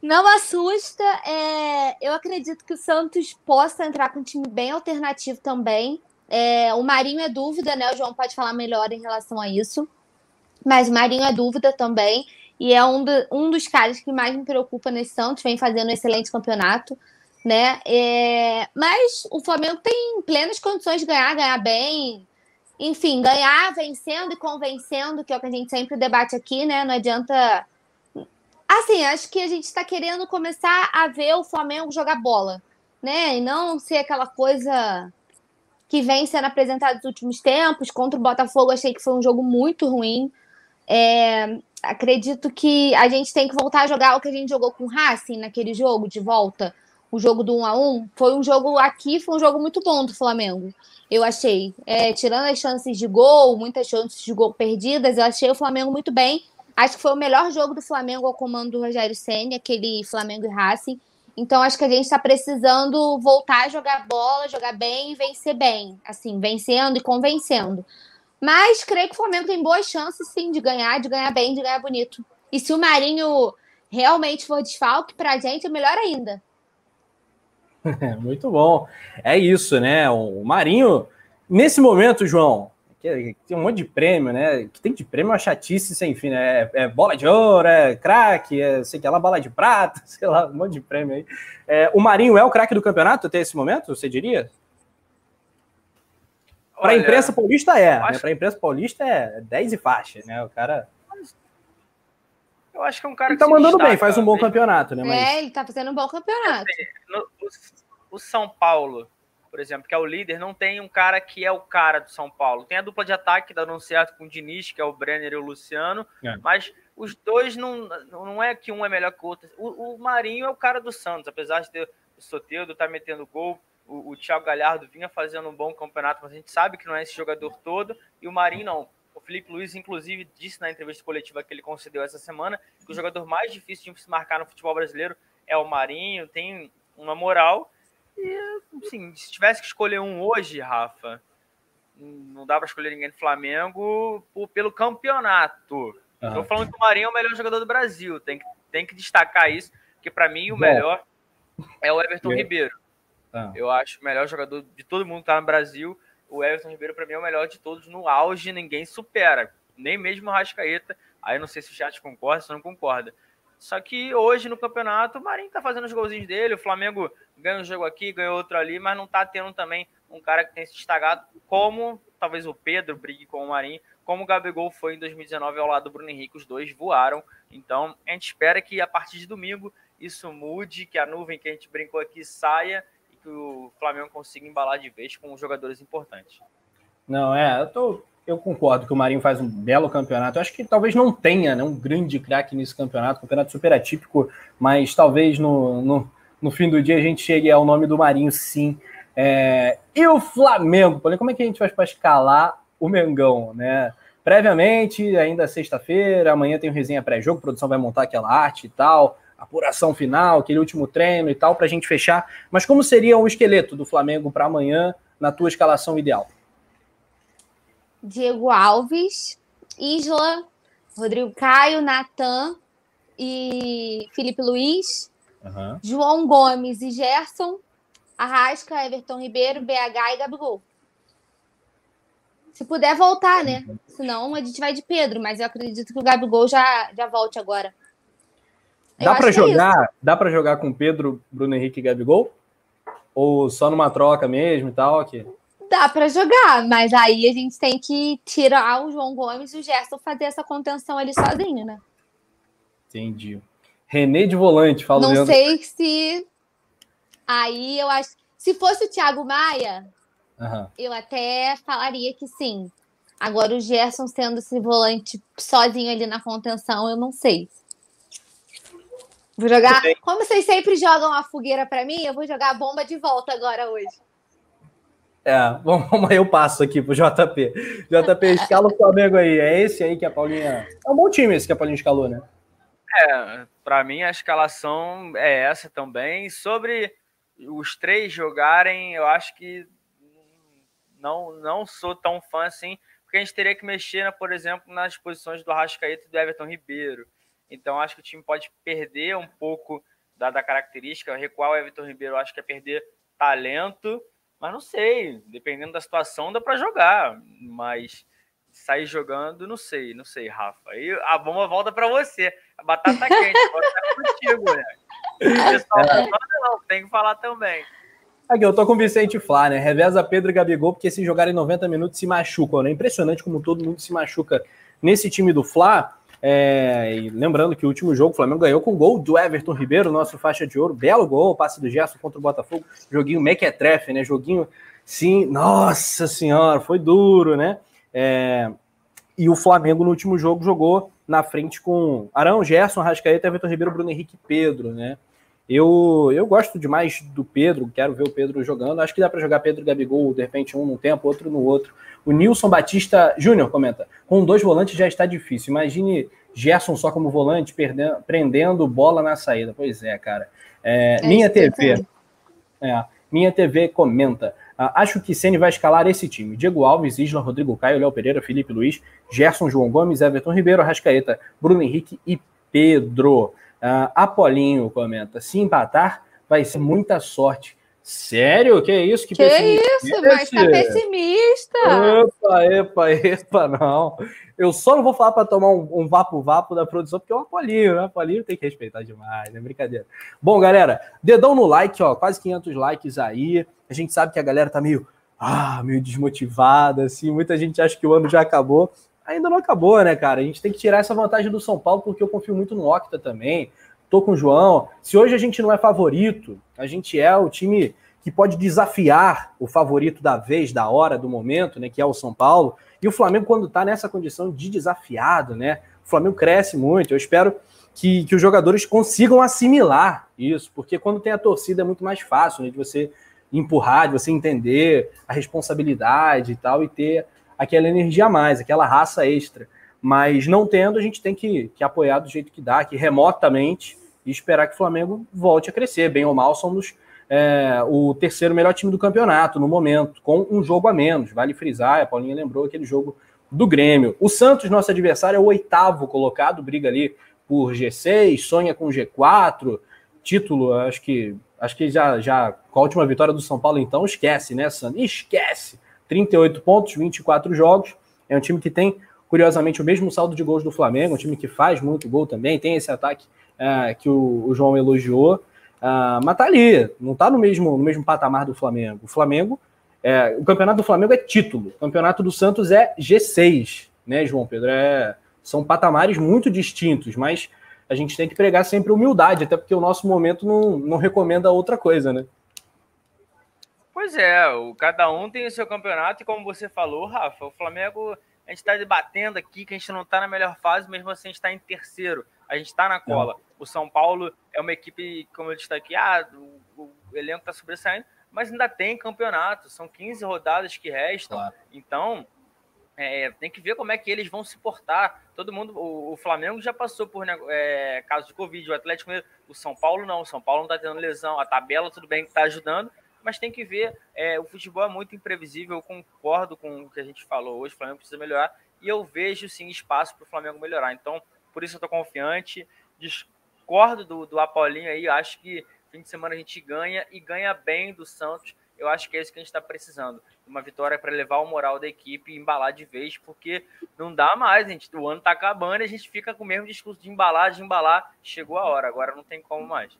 Não assusta. É, eu acredito que o Santos possa entrar com um time bem alternativo também. É, o Marinho é dúvida, né? O João pode falar melhor em relação a isso. Mas o Marinho é dúvida também. E é um, do, um dos caras que mais me preocupa nesse Santos. Vem fazendo um excelente campeonato né? É, mas o Flamengo tem plenas condições de ganhar, ganhar bem. Enfim, ganhar vencendo e convencendo, que é o que a gente sempre debate aqui, né? Não adianta. Assim, acho que a gente está querendo começar a ver o Flamengo jogar bola, né? E não ser aquela coisa que vem sendo apresentada nos últimos tempos. Contra o Botafogo, achei que foi um jogo muito ruim. É, acredito que a gente tem que voltar a jogar o que a gente jogou com o Racing naquele jogo de volta o jogo do 1 a 1 foi um jogo aqui, foi um jogo muito bom do Flamengo. Eu achei, é, tirando as chances de gol, muitas chances de gol perdidas, eu achei o Flamengo muito bem. Acho que foi o melhor jogo do Flamengo ao comando do Rogério Senna, aquele Flamengo e Racing. Então acho que a gente está precisando voltar a jogar bola, jogar bem e vencer bem, assim, vencendo e convencendo. Mas creio que o Flamengo tem boas chances, sim, de ganhar, de ganhar bem, de ganhar bonito. E se o Marinho realmente for desfalque, para a gente é melhor ainda. Muito bom. É isso, né? O Marinho, nesse momento, João, que tem um monte de prêmio, né? Que tem de prêmio uma chatice sem fim, né? É, é bola de ouro, é craque, é sei que lá, bala de prata, sei lá, um monte de prêmio aí. É, o Marinho é o craque do campeonato até esse momento, você diria? Para a imprensa paulista é, né? Para a imprensa paulista é 10 e faixa, né? O cara eu acho que é um cara ele que tá mandando destaca, bem, faz um bom campeonato, né? Mas... É, ele tá fazendo um bom campeonato. No, o, o, São Paulo, por exemplo, que é o líder, não tem um cara que é o cara do São Paulo. Tem a dupla de ataque, dando um certo com o Diniz, que é o Brenner e o Luciano, é. mas os dois não, não é que um é melhor que o outro. O, o Marinho é o cara do Santos, apesar de ter o Soteudo tá metendo gol, o, o Thiago Galhardo vinha fazendo um bom campeonato, mas a gente sabe que não é esse jogador todo, e o Marinho não. O Felipe Luiz, inclusive, disse na entrevista coletiva que ele concedeu essa semana que o jogador mais difícil de se marcar no futebol brasileiro é o Marinho, tem uma moral. E, assim, se tivesse que escolher um hoje, Rafa, não dá para escolher ninguém do Flamengo pelo campeonato. Estou falando que o Marinho é o melhor jogador do Brasil, tem que, tem que destacar isso, porque para mim o Bom. melhor é o Everton Ribeiro. Ah. Eu acho o melhor jogador de todo mundo que tá no Brasil o Everton Ribeiro, para mim, é o melhor de todos no auge, ninguém supera. Nem mesmo o Rascaeta. Aí não sei se o chat concorda, se não concorda. Só que hoje no campeonato, o Marinho tá fazendo os golzinhos dele. O Flamengo ganha um jogo aqui, ganha outro ali, mas não tá tendo também um cara que tem se destacado como talvez o Pedro brigue com o Marinho, como o Gabigol foi em 2019 ao lado do Bruno Henrique. Os dois voaram. Então a gente espera que a partir de domingo isso mude, que a nuvem que a gente brincou aqui saia que o Flamengo consiga embalar de vez com jogadores importantes. Não, é, eu, tô, eu concordo que o Marinho faz um belo campeonato. Eu acho que talvez não tenha né, um grande craque nesse campeonato, campeonato super atípico, mas talvez no, no, no, fim do dia a gente chegue ao nome do Marinho, sim. É, e o Flamengo, como é que a gente faz para escalar o Mengão, né? Previamente, ainda sexta-feira, amanhã tem um resenha pré-jogo, produção vai montar aquela arte e tal apuração final, aquele último treino e tal, para a gente fechar. Mas como seria o esqueleto do Flamengo para amanhã, na tua escalação ideal? Diego Alves, Isla, Rodrigo Caio, Natan e Felipe Luiz, uhum. João Gomes e Gerson, Arrasca, Everton Ribeiro, BH e Gabigol. Se puder voltar, né? Uhum. Senão a gente vai de Pedro, mas eu acredito que o Gabigol já, já volte agora. Dá para é jogar, é dá para jogar com Pedro, Bruno Henrique e Gabigol? Ou só numa troca mesmo e tal? Dá para jogar, mas aí a gente tem que tirar o João Gomes e o Gerson fazer essa contenção ali sozinho, né? Entendi. René de volante, fala Não sei se aí eu acho, se fosse o Thiago Maia, uhum. eu até falaria que sim. Agora o Gerson sendo esse volante sozinho ali na contenção, eu não sei. Vou jogar. Como vocês sempre jogam a fogueira para mim, eu vou jogar a bomba de volta agora hoje. É, vamos, eu passo aqui pro JP. JP, escala o Flamengo aí. É esse aí que a Paulinha. É um bom time esse que a Paulinha escalou, né? É, para mim a escalação é essa também. Sobre os três jogarem, eu acho que não, não sou tão fã assim, porque a gente teria que mexer, né, por exemplo, nas posições do Arrascaeta e do Everton Ribeiro. Então, acho que o time pode perder um pouco da, da característica. Recuar o Everton Ribeiro, acho que é perder talento, mas não sei. Dependendo da situação, dá para jogar. Mas sair jogando, não sei, não sei, Rafa. Aí a bomba volta para você. A batata quente, volta contigo, né? O pessoal é. não, tem que falar também. Aqui, eu tô com o Vicente Flá, né? Reveza Pedro e Gabigol, porque se jogarem 90 minutos se machucam, né? Impressionante como todo mundo se machuca nesse time do Fla. É, lembrando que o último jogo o Flamengo ganhou com o gol do Everton Ribeiro, nosso faixa de ouro. Belo gol, passe do Gerson contra o Botafogo. Joguinho mequetrefe, né? Joguinho, sim, nossa senhora, foi duro, né? É, e o Flamengo no último jogo jogou na frente com Arão, Gerson, Rascaeta, Everton Ribeiro, Bruno Henrique e Pedro, né? Eu, eu gosto demais do Pedro, quero ver o Pedro jogando. Acho que dá para jogar Pedro e Gabigol, de repente, um num tempo, outro no outro. O Nilson Batista Júnior comenta: com dois volantes já está difícil. Imagine Gerson só como volante, perdendo, prendendo bola na saída. Pois é, cara. É, é minha TV. É, minha TV comenta. Uh, acho que Ceni vai escalar esse time. Diego Alves, Isla, Rodrigo Caio, Léo Pereira, Felipe Luiz, Gerson, João Gomes, Everton Ribeiro, Rascaeta, Bruno Henrique e Pedro. Uh, Apolinho comenta: se empatar, vai ser muita sorte. Sério? Que isso? Que, que isso? Mas tá pessimista. Epa, epa, epa, não. Eu só não vou falar para tomar um, um vapo-vapo da produção, porque é o Apolinho, né? Apolinho tem que respeitar demais, é brincadeira. Bom, galera, dedão no like, ó, quase 500 likes aí. A gente sabe que a galera tá meio, ah, meio desmotivada, assim. Muita gente acha que o ano já acabou. Ainda não acabou, né, cara? A gente tem que tirar essa vantagem do São Paulo, porque eu confio muito no Octa também. Tô com o João. Se hoje a gente não é favorito, a gente é o time que pode desafiar o favorito da vez, da hora, do momento, né, que é o São Paulo. E o Flamengo, quando tá nessa condição de desafiado, né, o Flamengo cresce muito. Eu espero que, que os jogadores consigam assimilar isso, porque quando tem a torcida é muito mais fácil né, de você empurrar, de você entender a responsabilidade e tal, e ter aquela energia a mais, aquela raça extra. Mas não tendo, a gente tem que, que apoiar do jeito que dá, que remotamente, e esperar que o Flamengo volte a crescer. Bem ou mal, somos é, o terceiro melhor time do campeonato no momento, com um jogo a menos. Vale frisar, a Paulinha lembrou aquele jogo do Grêmio. O Santos, nosso adversário, é o oitavo colocado, briga ali por G6, sonha com G4, título, acho que acho que já, já com a última vitória do São Paulo, então, esquece, né, Sandro? Esquece! 38 pontos, 24 jogos. É um time que tem, curiosamente, o mesmo saldo de gols do Flamengo, um time que faz muito gol também, tem esse ataque é, que o, o, João elogiou. Uh, mas tá ali, não tá no mesmo, no mesmo patamar do Flamengo. O Flamengo, é, o campeonato do Flamengo é título, o campeonato do Santos é G6, né, João Pedro? É, são patamares muito distintos, mas a gente tem que pregar sempre humildade, até porque o nosso momento não, não recomenda outra coisa, né? Pois é, o, cada um tem o seu campeonato, e como você falou, Rafa, o Flamengo, a gente está debatendo aqui que a gente não está na melhor fase, mesmo assim a gente está em terceiro, a gente está na cola. Não. O São Paulo é uma equipe, como eu disse aqui, ah, o, o elenco está sobressaindo, mas ainda tem campeonato, são 15 rodadas que restam, claro. então é, tem que ver como é que eles vão se portar. Todo mundo, o, o Flamengo já passou por é, casos de Covid, o Atlético, o São Paulo não. O São Paulo não está tendo lesão, a tabela tudo bem que está ajudando, mas tem que ver. É, o futebol é muito imprevisível. Eu concordo com o que a gente falou hoje. O Flamengo precisa melhorar e eu vejo sim espaço para o Flamengo melhorar. Então, por isso eu estou confiante. Discordo do, do Apolinho aí. Acho que fim de semana a gente ganha e ganha bem do Santos. Eu acho que é isso que a gente está precisando uma vitória para levar o moral da equipe e embalar de vez, porque não dá mais, gente. O ano está acabando e a gente fica com o mesmo discurso de embalar, de embalar. Chegou a hora, agora não tem como mais.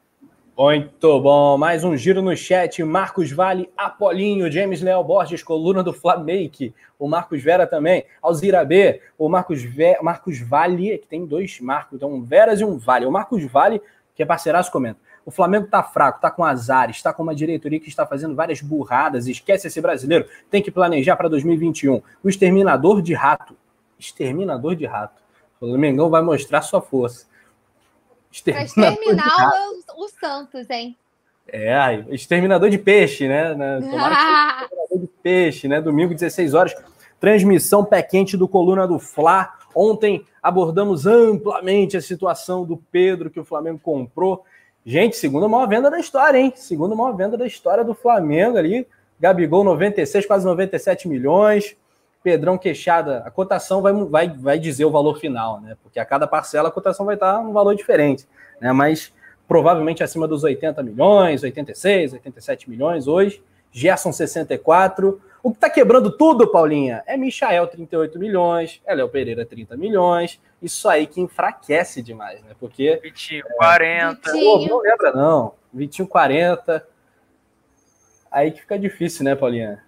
Muito bom. Mais um giro no chat. Marcos Vale, Apolinho, James Léo Borges, coluna do Flamake. O Marcos Vera também. Alzira B, o Marcos, Ve... Marcos Vale, que tem dois Marcos, então um Veras e um Vale. O Marcos Vale, que é parceiraço, comenta. O Flamengo está fraco, está com azar, está com uma diretoria que está fazendo várias burradas, esquece esse brasileiro, tem que planejar para 2021. O exterminador de rato. Exterminador de rato. O Flamengo vai mostrar sua força. Exterminador para exterminar o, o, Santos, hein? É, exterminador de peixe, né? exterminador de peixe, né? Domingo, 16 horas. Transmissão pé quente do Coluna do Fla. Ontem abordamos amplamente a situação do Pedro que o Flamengo comprou Gente, segunda maior venda da história, hein? Segunda maior venda da história do Flamengo ali. Gabigol 96, quase 97 milhões. Pedrão Queixada, a cotação vai, vai, vai dizer o valor final, né? Porque a cada parcela a cotação vai estar um valor diferente, né? Mas provavelmente acima dos 80 milhões, 86, 87 milhões hoje. Gerson 64. O que está quebrando tudo, Paulinha, é Michael 38 milhões, é Léo Pereira 30 milhões. Isso aí que enfraquece demais, né? Porque. Vitinho, 40. Pô, não lembra, não. Vitinho 40. Aí que fica difícil, né, Paulinha?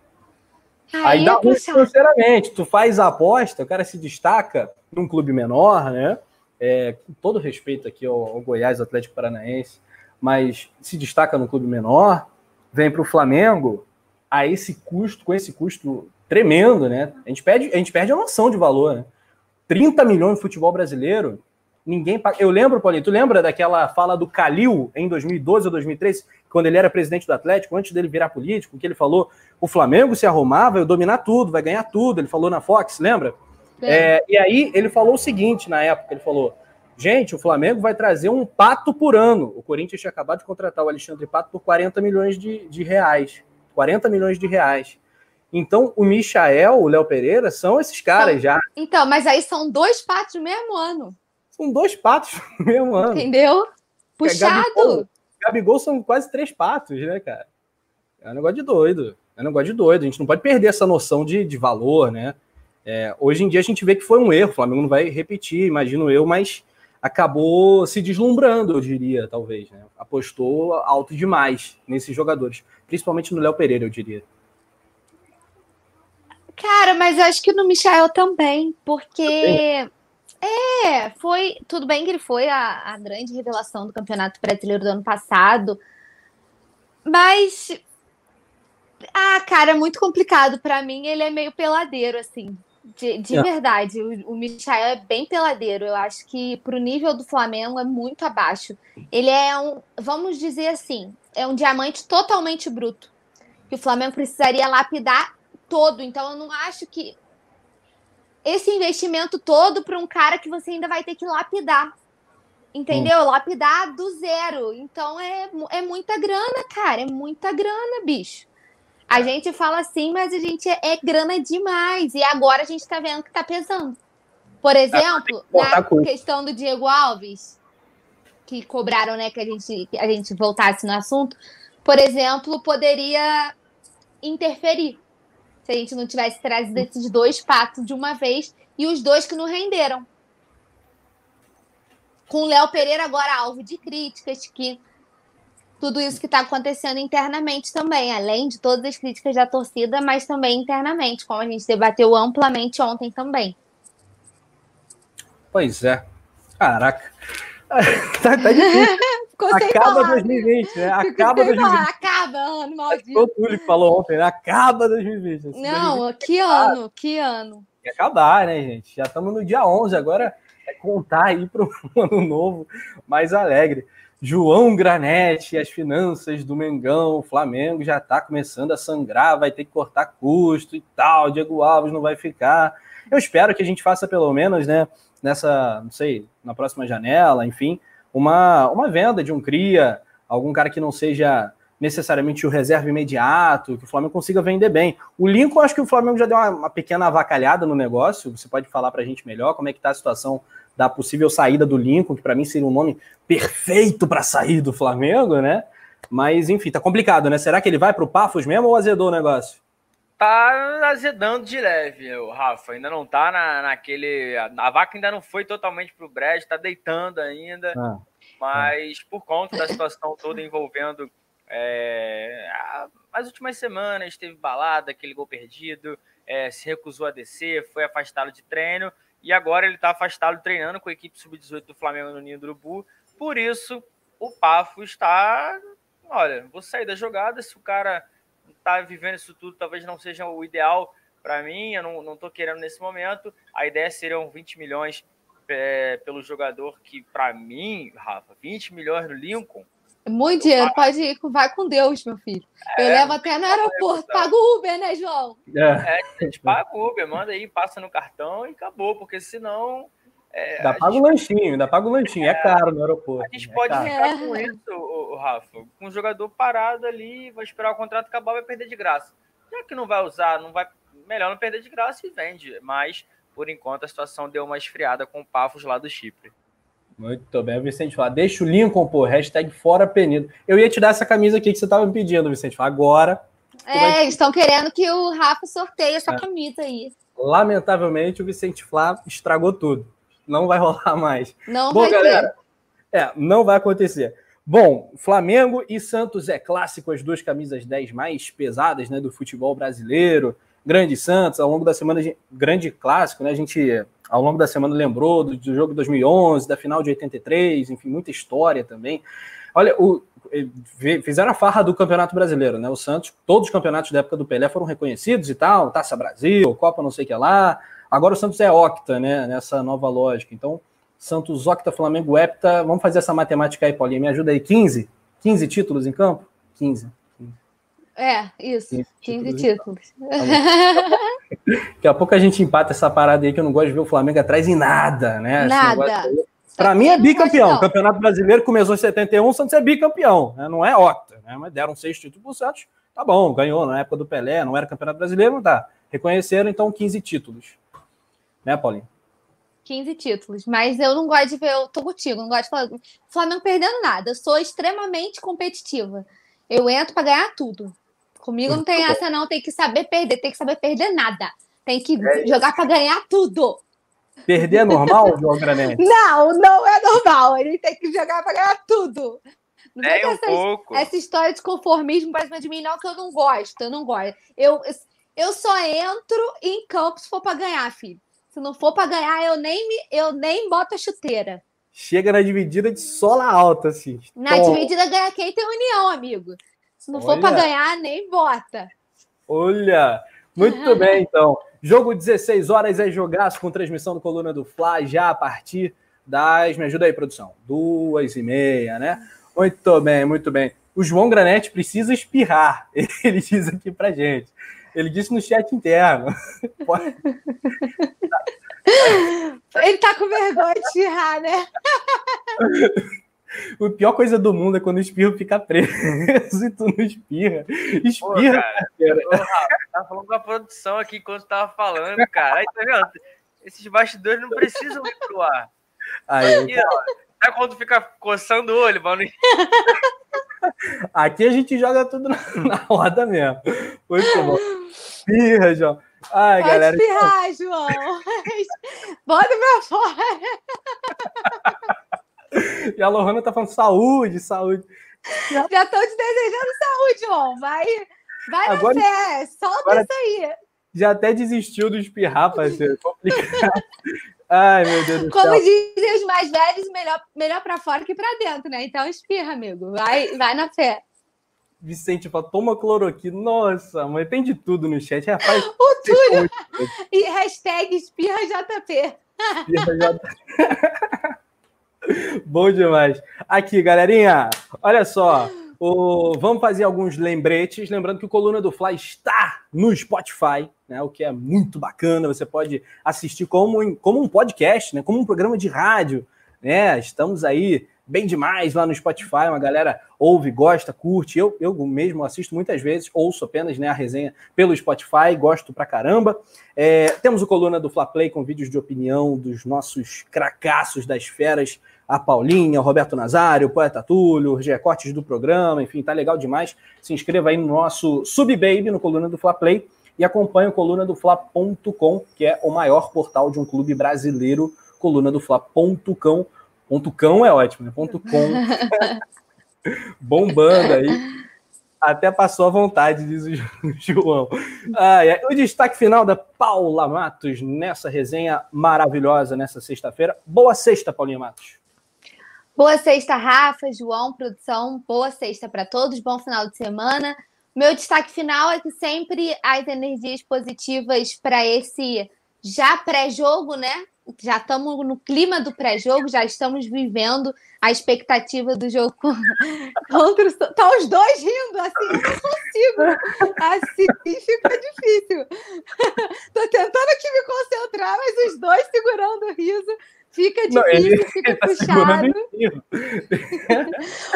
Aí, aí dá ruim financeiramente. Tu faz a aposta, o cara se destaca num clube menor, né? É, com todo respeito aqui ao, ao Goiás, Atlético Paranaense, mas se destaca no clube menor, vem para o Flamengo, a esse custo, com esse custo tremendo, né? A gente perde, a gente perde a noção de valor, né? 30 milhões no futebol brasileiro, ninguém paga. Eu lembro, Paulinho, tu lembra daquela fala do Calil em 2012 ou 2013, quando ele era presidente do Atlético, antes dele virar político, que ele falou: o Flamengo se arrumar, vai dominar tudo, vai ganhar tudo. Ele falou na Fox, lembra? É, e aí ele falou o seguinte na época: ele falou. Gente, o Flamengo vai trazer um pato por ano. O Corinthians tinha acabado de contratar o Alexandre Pato por 40 milhões de, de reais. 40 milhões de reais. Então, o Michael, o Léo Pereira, são esses caras então, já. Então, mas aí são dois patos no mesmo ano. São dois patos no mesmo ano. Entendeu? Puxado. Gabigol, Gabigol são quase três patos, né, cara? É um negócio de doido. É um negócio de doido. A gente não pode perder essa noção de, de valor, né? É, hoje em dia a gente vê que foi um erro. O Flamengo não vai repetir, imagino eu, mas acabou se deslumbrando, eu diria, talvez. Né? Apostou alto demais nesses jogadores, principalmente no Léo Pereira, eu diria. Cara, mas acho que no Michael também, porque é, foi. Tudo bem que ele foi a, a grande revelação do Campeonato Brasileiro do ano passado, mas. Ah, cara, é muito complicado para mim. Ele é meio peladeiro, assim. De, de é. verdade, o, o Michael é bem peladeiro. Eu acho que pro nível do Flamengo é muito abaixo. Ele é um, vamos dizer assim, é um diamante totalmente bruto. Que o Flamengo precisaria lapidar todo. Então eu não acho que esse investimento todo para um cara que você ainda vai ter que lapidar. Entendeu? Hum. Lapidar do zero. Então é, é muita grana, cara. É muita grana, bicho. A gente fala assim, mas a gente é, é grana demais. E agora a gente tá vendo que tá pesando. Por exemplo, na questão do Diego Alves, que cobraram, né, que a gente, que a gente voltasse no assunto, por exemplo, poderia interferir se a gente não tivesse trazido esses dois patos de uma vez e os dois que não renderam. Com o Léo Pereira agora alvo de críticas, que tudo isso que está acontecendo internamente também, além de todas as críticas da torcida, mas também internamente, como a gente debateu amplamente ontem também. Pois é. Caraca. tá, tá difícil. Acaba 2020, né? Acaba 2020. Acaba, ano maldito. O Túlio que falou ontem, né? Acaba 2020. Assim, Não, 2020 que ano, que ano. Tem que acabar, né, gente? Já estamos no dia 11, agora é contar aí para um ano novo mais alegre. João Granete, as finanças do Mengão, o Flamengo já está começando a sangrar, vai ter que cortar custo e tal, Diego Alves não vai ficar. Eu espero que a gente faça pelo menos, né, nessa, não sei, na próxima janela, enfim, uma, uma venda de um cria, algum cara que não seja necessariamente o reserva imediato, que o Flamengo consiga vender bem. O Lincoln, acho que o Flamengo já deu uma, uma pequena avacalhada no negócio. Você pode falar para a gente melhor como é que está a situação da possível saída do Lincoln, que para mim seria um nome perfeito para sair do Flamengo, né? Mas enfim, tá complicado, né? Será que ele vai para o Pafos mesmo ou azedou o negócio? Tá azedando de leve, o Rafa. Ainda não tá na, naquele. A, vaca ainda não foi totalmente pro brejo, tá deitando ainda. Ah, mas ah. por conta da situação toda envolvendo é, as últimas semanas, teve balada, aquele gol perdido, é, se recusou a descer, foi afastado de treino. E agora ele está afastado treinando com a equipe sub-18 do Flamengo no Ninho do Urubu. Por isso, o Pafo está. Olha, vou sair da jogada. Se o cara tá vivendo isso tudo talvez não seja o ideal para mim, eu não, não tô querendo nesse momento. A ideia seriam 20 milhões é, pelo jogador que, para mim, Rafa, 20 milhões no Lincoln. Muito dinheiro, pode ir, vai com Deus, meu filho. É, eu levo até no aeroporto, paga o Uber, né, João? É. é, a gente paga o Uber, manda aí, passa no cartão e acabou, porque senão É, ainda paga o lanchinho, ainda paga o lanchinho, é, é caro no aeroporto. A gente é pode ficar com isso, o, o Rafa, com um jogador parado ali, vai esperar o contrato acabar, vai perder de graça. Já que não vai usar, não vai, melhor não perder de graça e vende. Mas, por enquanto, a situação deu uma esfriada com o Pafos lá do Chipre. Muito bem, Vicente fala, deixa o Lincoln, pô, hashtag fora penido. Eu ia te dar essa camisa aqui que você estava me pedindo, Vicente, fala, agora. É, vai... eles estão querendo que o Rafa sorteie essa é. camisa aí. Lamentavelmente, o Vicente Flá estragou tudo não vai rolar mais. Não Bom, vai galera, ter. É, não vai acontecer. Bom, Flamengo e Santos é clássico, as duas camisas 10 mais pesadas né, do futebol brasileiro. Grande Santos, ao longo da semana, grande clássico, né? A gente, ao longo da semana, lembrou do, do jogo de 2011, da final de 83, enfim, muita história também. Olha, o, fizeram a farra do Campeonato Brasileiro, né? O Santos, todos os campeonatos da época do Pelé foram reconhecidos e tal, Taça Brasil, Copa não sei o que lá, Agora o Santos é octa, né? Nessa nova lógica. Então, Santos octa, Flamengo hepta. Vamos fazer essa matemática aí, Paulinha. Me ajuda aí. 15? 15 títulos em campo? 15. É, isso. 15, 15 títulos. títulos. Tá Daqui a pouco a gente empata essa parada aí que eu não gosto de ver o Flamengo atrás em nada, né? Nada. Para mim é bicampeão. O Campeonato Brasileiro começou em 71, o Santos é bicampeão. Né? Não é octa, né? Mas deram seis títulos pro Santos. Tá bom, ganhou na época do Pelé, não era Campeonato Brasileiro, não tá. Reconheceram, então, 15 títulos. Né, Paulinho? 15 títulos, mas eu não gosto de ver, eu tô contigo, não gosto de falar Flamengo perdendo nada. Eu sou extremamente competitiva. Eu entro para ganhar tudo. Comigo não tem essa, não. Tem que saber perder, tem que saber perder nada. Tem que é jogar para ganhar tudo. Perder é normal, João Granete? Não, não é normal. Ele tem que jogar para ganhar tudo. Não é um essa, pouco. essa história de conformismo para cima de mim, não, que eu não gosto. Eu não gosto. Eu, eu só entro em campo se for para ganhar, filho. Se não for para ganhar, eu nem, me, eu nem boto a chuteira. Chega na dividida de sola alta, assim. Na Tom. dividida ganha quem tem união, amigo. Se não Olha. for para ganhar, nem bota. Olha, muito bem, então. Jogo 16 horas é jogaço com transmissão do Coluna do Fla, já a partir das. Me ajuda aí, produção. Duas e meia, né? Muito bem, muito bem. O João Granete precisa espirrar. Ele diz aqui pra gente. Ele disse no chat interno. Ele tá com vergonha de espirrar, né? A pior coisa do mundo é quando o espirro fica preso e tu não espirra. Espirra, Pô, cara. cara. tava falando com a produção aqui enquanto tava falando, cara. Aí, tá vendo? Esses bastidores não precisam ir pro ar. Aí, Aqui, ó, sabe quando fica coçando o olho, mano? Aqui a gente joga tudo na, na roda mesmo. Muito bom. Espirra, João. Ai, Pode galera. espirrar, então... João. Bota pra fora. E a Lohana tá falando saúde, saúde. Já estão te desejando saúde, João. Vai, vai agora, na fé. Solta agora, isso aí. Já até desistiu do espirrar, parceiro. Complicado. Ai, meu Deus do Como céu. dizem os mais velhos, melhor, melhor para fora que para dentro, né? Então espirra, amigo. Vai, vai na fé. Vicente fala, toma cloroquina. Nossa, mas tem de tudo no chat. Rapaz, o Túlio. E hashtag espirra JP. Espirra. Bom demais. Aqui, galerinha, olha só. O, vamos fazer alguns lembretes. Lembrando que o Coluna do Fly está no Spotify, né, o que é muito bacana. Você pode assistir como, como um podcast, né, como um programa de rádio. Né? Estamos aí bem demais lá no Spotify. Uma galera ouve, gosta, curte. Eu, eu mesmo assisto muitas vezes, ouço apenas né, a resenha pelo Spotify, gosto pra caramba. É, temos o Coluna do Fla Play com vídeos de opinião dos nossos cracassos das feras a Paulinha, o Roberto Nazário, o Poeta Túlio, os recortes do programa, enfim, tá legal demais. Se inscreva aí no nosso Subbaby, no Coluna do Fla Play, e acompanhe o coluna do Fla.com, que é o maior portal de um clube brasileiro, coluna do Fla.com. Ponto cão é ótimo, né? Ponto com. Bombando aí. Até passou a vontade, diz o João. Ah, é. O destaque final da Paula Matos nessa resenha maravilhosa nessa sexta-feira. Boa sexta, Paulinha Matos. Boa sexta, Rafa, João, produção. Boa sexta para todos. Bom final de semana. Meu destaque final é que sempre as energias positivas para esse já pré-jogo, né? Já estamos no clima do pré-jogo, já estamos vivendo a expectativa do jogo contra os. Tá os dois rindo, assim, eu não consigo. Assim fica difícil. Tô tentando aqui me concentrar, mas os dois segurando o riso Fica difícil, Não, ele, fica ele tá puxado.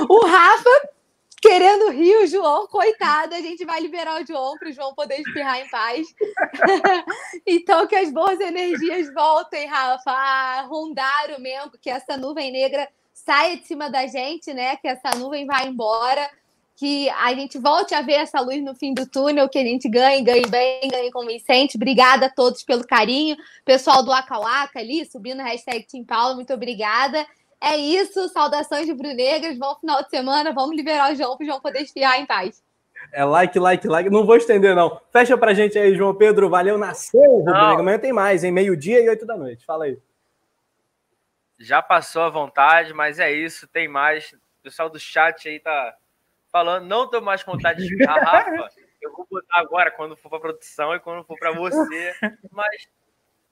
o Rafa querendo rir o João, coitado, a gente vai liberar o João para o João poder espirrar em paz. então, que as boas energias voltem, Rafa, a rondar o Mengo, que essa nuvem negra saia de cima da gente, né? Que essa nuvem vá embora, que a gente volte a ver essa luz no fim do túnel, que a gente ganhe, ganhe bem, ganhe convincente. Obrigada a todos pelo carinho. Pessoal do Acauaca ali, subindo a hashtag Team Paulo, muito obrigada. É isso, saudações de Brunegras, bom final de semana, vamos liberar o João para o João poder esfriar em paz. É like, like, like. Não vou estender, não. Fecha pra gente aí, João Pedro. Valeu, nasceu, Rubro Amanhã tem mais, em meio-dia e oito da noite. Fala aí. Já passou a vontade, mas é isso, tem mais. O pessoal do chat aí tá falando, não tô mais com vontade de esfriar, Rafa. Eu vou botar agora quando for pra produção e quando for pra você. Mas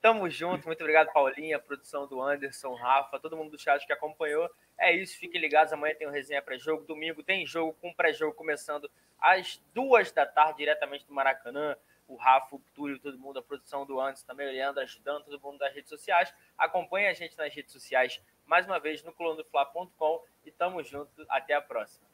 Tamo junto, muito obrigado, Paulinha, produção do Anderson, Rafa, todo mundo do chat que acompanhou. É isso, fiquem ligados. Amanhã tem o um resenha pré-jogo. Domingo tem jogo com pré-jogo começando às duas da tarde, diretamente do Maracanã. O Rafa, o Túlio, todo mundo, a produção do Anderson também, o Leandro ajudando, todo mundo das redes sociais. Acompanhe a gente nas redes sociais mais uma vez no colunofla.com e tamo junto. Até a próxima.